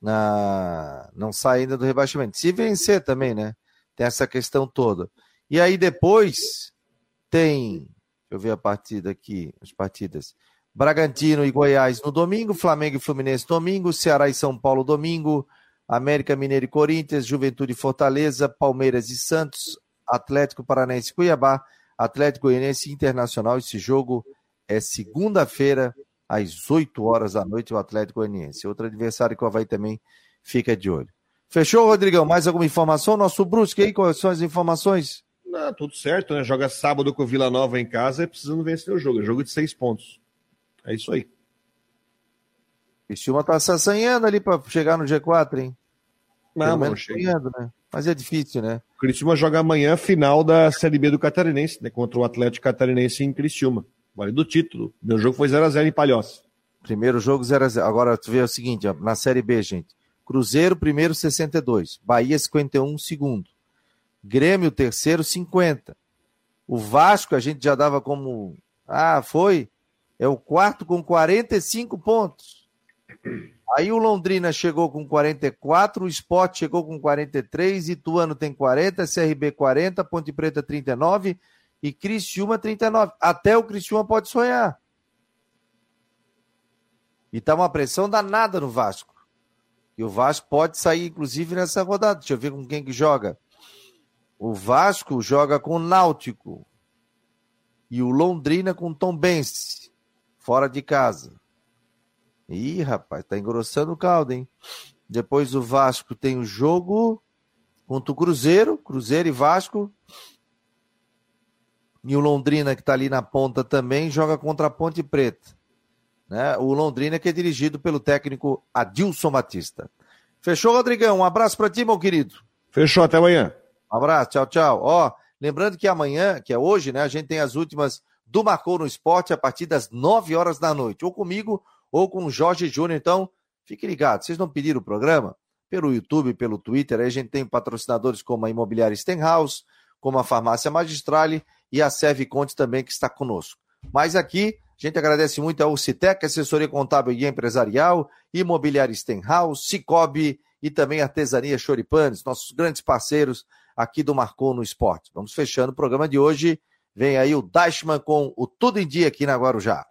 na... não sai ainda do rebaixamento. Se vencer também, né? Tem essa questão toda. E aí depois tem, deixa eu ver a partida aqui, as partidas. Bragantino e Goiás no domingo, Flamengo e Fluminense domingo, Ceará e São Paulo domingo, América Mineiro e Corinthians, Juventude e Fortaleza, Palmeiras e Santos, Atlético Paranaense e Cuiabá, Atlético Goianiense Internacional. Esse jogo é segunda-feira, às 8 horas da noite, o Atlético Goianiense. Outro adversário que o Havaí também fica de olho. Fechou, Rodrigão? Mais alguma informação? Nosso Brusque aí, quais são as informações? Não, tudo certo, né? Joga sábado com o Vila Nova em casa e precisando vencer o jogo. É jogo de seis pontos. É isso aí. Criciúma tá se assanhando ali para chegar no G4, hein? Não, não chegando, né? Mas é difícil, né? O Criciúma joga amanhã final da Série B do Catarinense, né? Contra o Atlético Catarinense em Criciúma. Vale do título. Meu jogo foi 0x0 em Palhoça. Primeiro jogo 0x0. Agora tu vê o seguinte, ó, na Série B, gente. Cruzeiro, primeiro 62. Bahia, 51, segundo. Grêmio, terceiro, 50. O Vasco, a gente já dava como. Ah, foi. É o quarto com 45 pontos. Aí o Londrina chegou com 44, o Sport chegou com 43, Ituano tem 40, CRB 40, Ponte Preta 39, e Criciúma 39. Até o Criciúma pode sonhar. E tá uma pressão danada no Vasco. E o Vasco pode sair, inclusive, nessa rodada. Deixa eu ver com quem que joga. O Vasco joga com o Náutico. E o Londrina com o Tombense. Fora de casa. Ih, rapaz, tá engrossando o caldo, hein? Depois o Vasco tem o jogo contra o Cruzeiro. Cruzeiro e Vasco. E o Londrina, que está ali na ponta também, joga contra a Ponte Preta. Né? O Londrina que é dirigido pelo técnico Adilson Batista. Fechou, Rodrigão? Um abraço para ti, meu querido. Fechou, até amanhã. Um abraço, tchau, tchau. Ó, lembrando que amanhã, que é hoje, né, a gente tem as últimas do Marcou no Esporte a partir das 9 horas da noite, ou comigo ou com o Jorge Júnior. Então, fique ligado. Vocês não pediram o programa? Pelo YouTube, pelo Twitter, aí a gente tem patrocinadores como a Imobiliária Stenhouse, como a Farmácia Magistrale e a Serve Conte também, que está conosco. Mas aqui, a gente agradece muito ao Citec, assessoria contábil e empresarial, Imobiliária Stenhouse, Cicobi e também Artesania Choripanes, nossos grandes parceiros aqui do Marcou no Esporte. Vamos fechando o programa de hoje. Vem aí o Dashman com o Tudo em Dia aqui na Guarujá.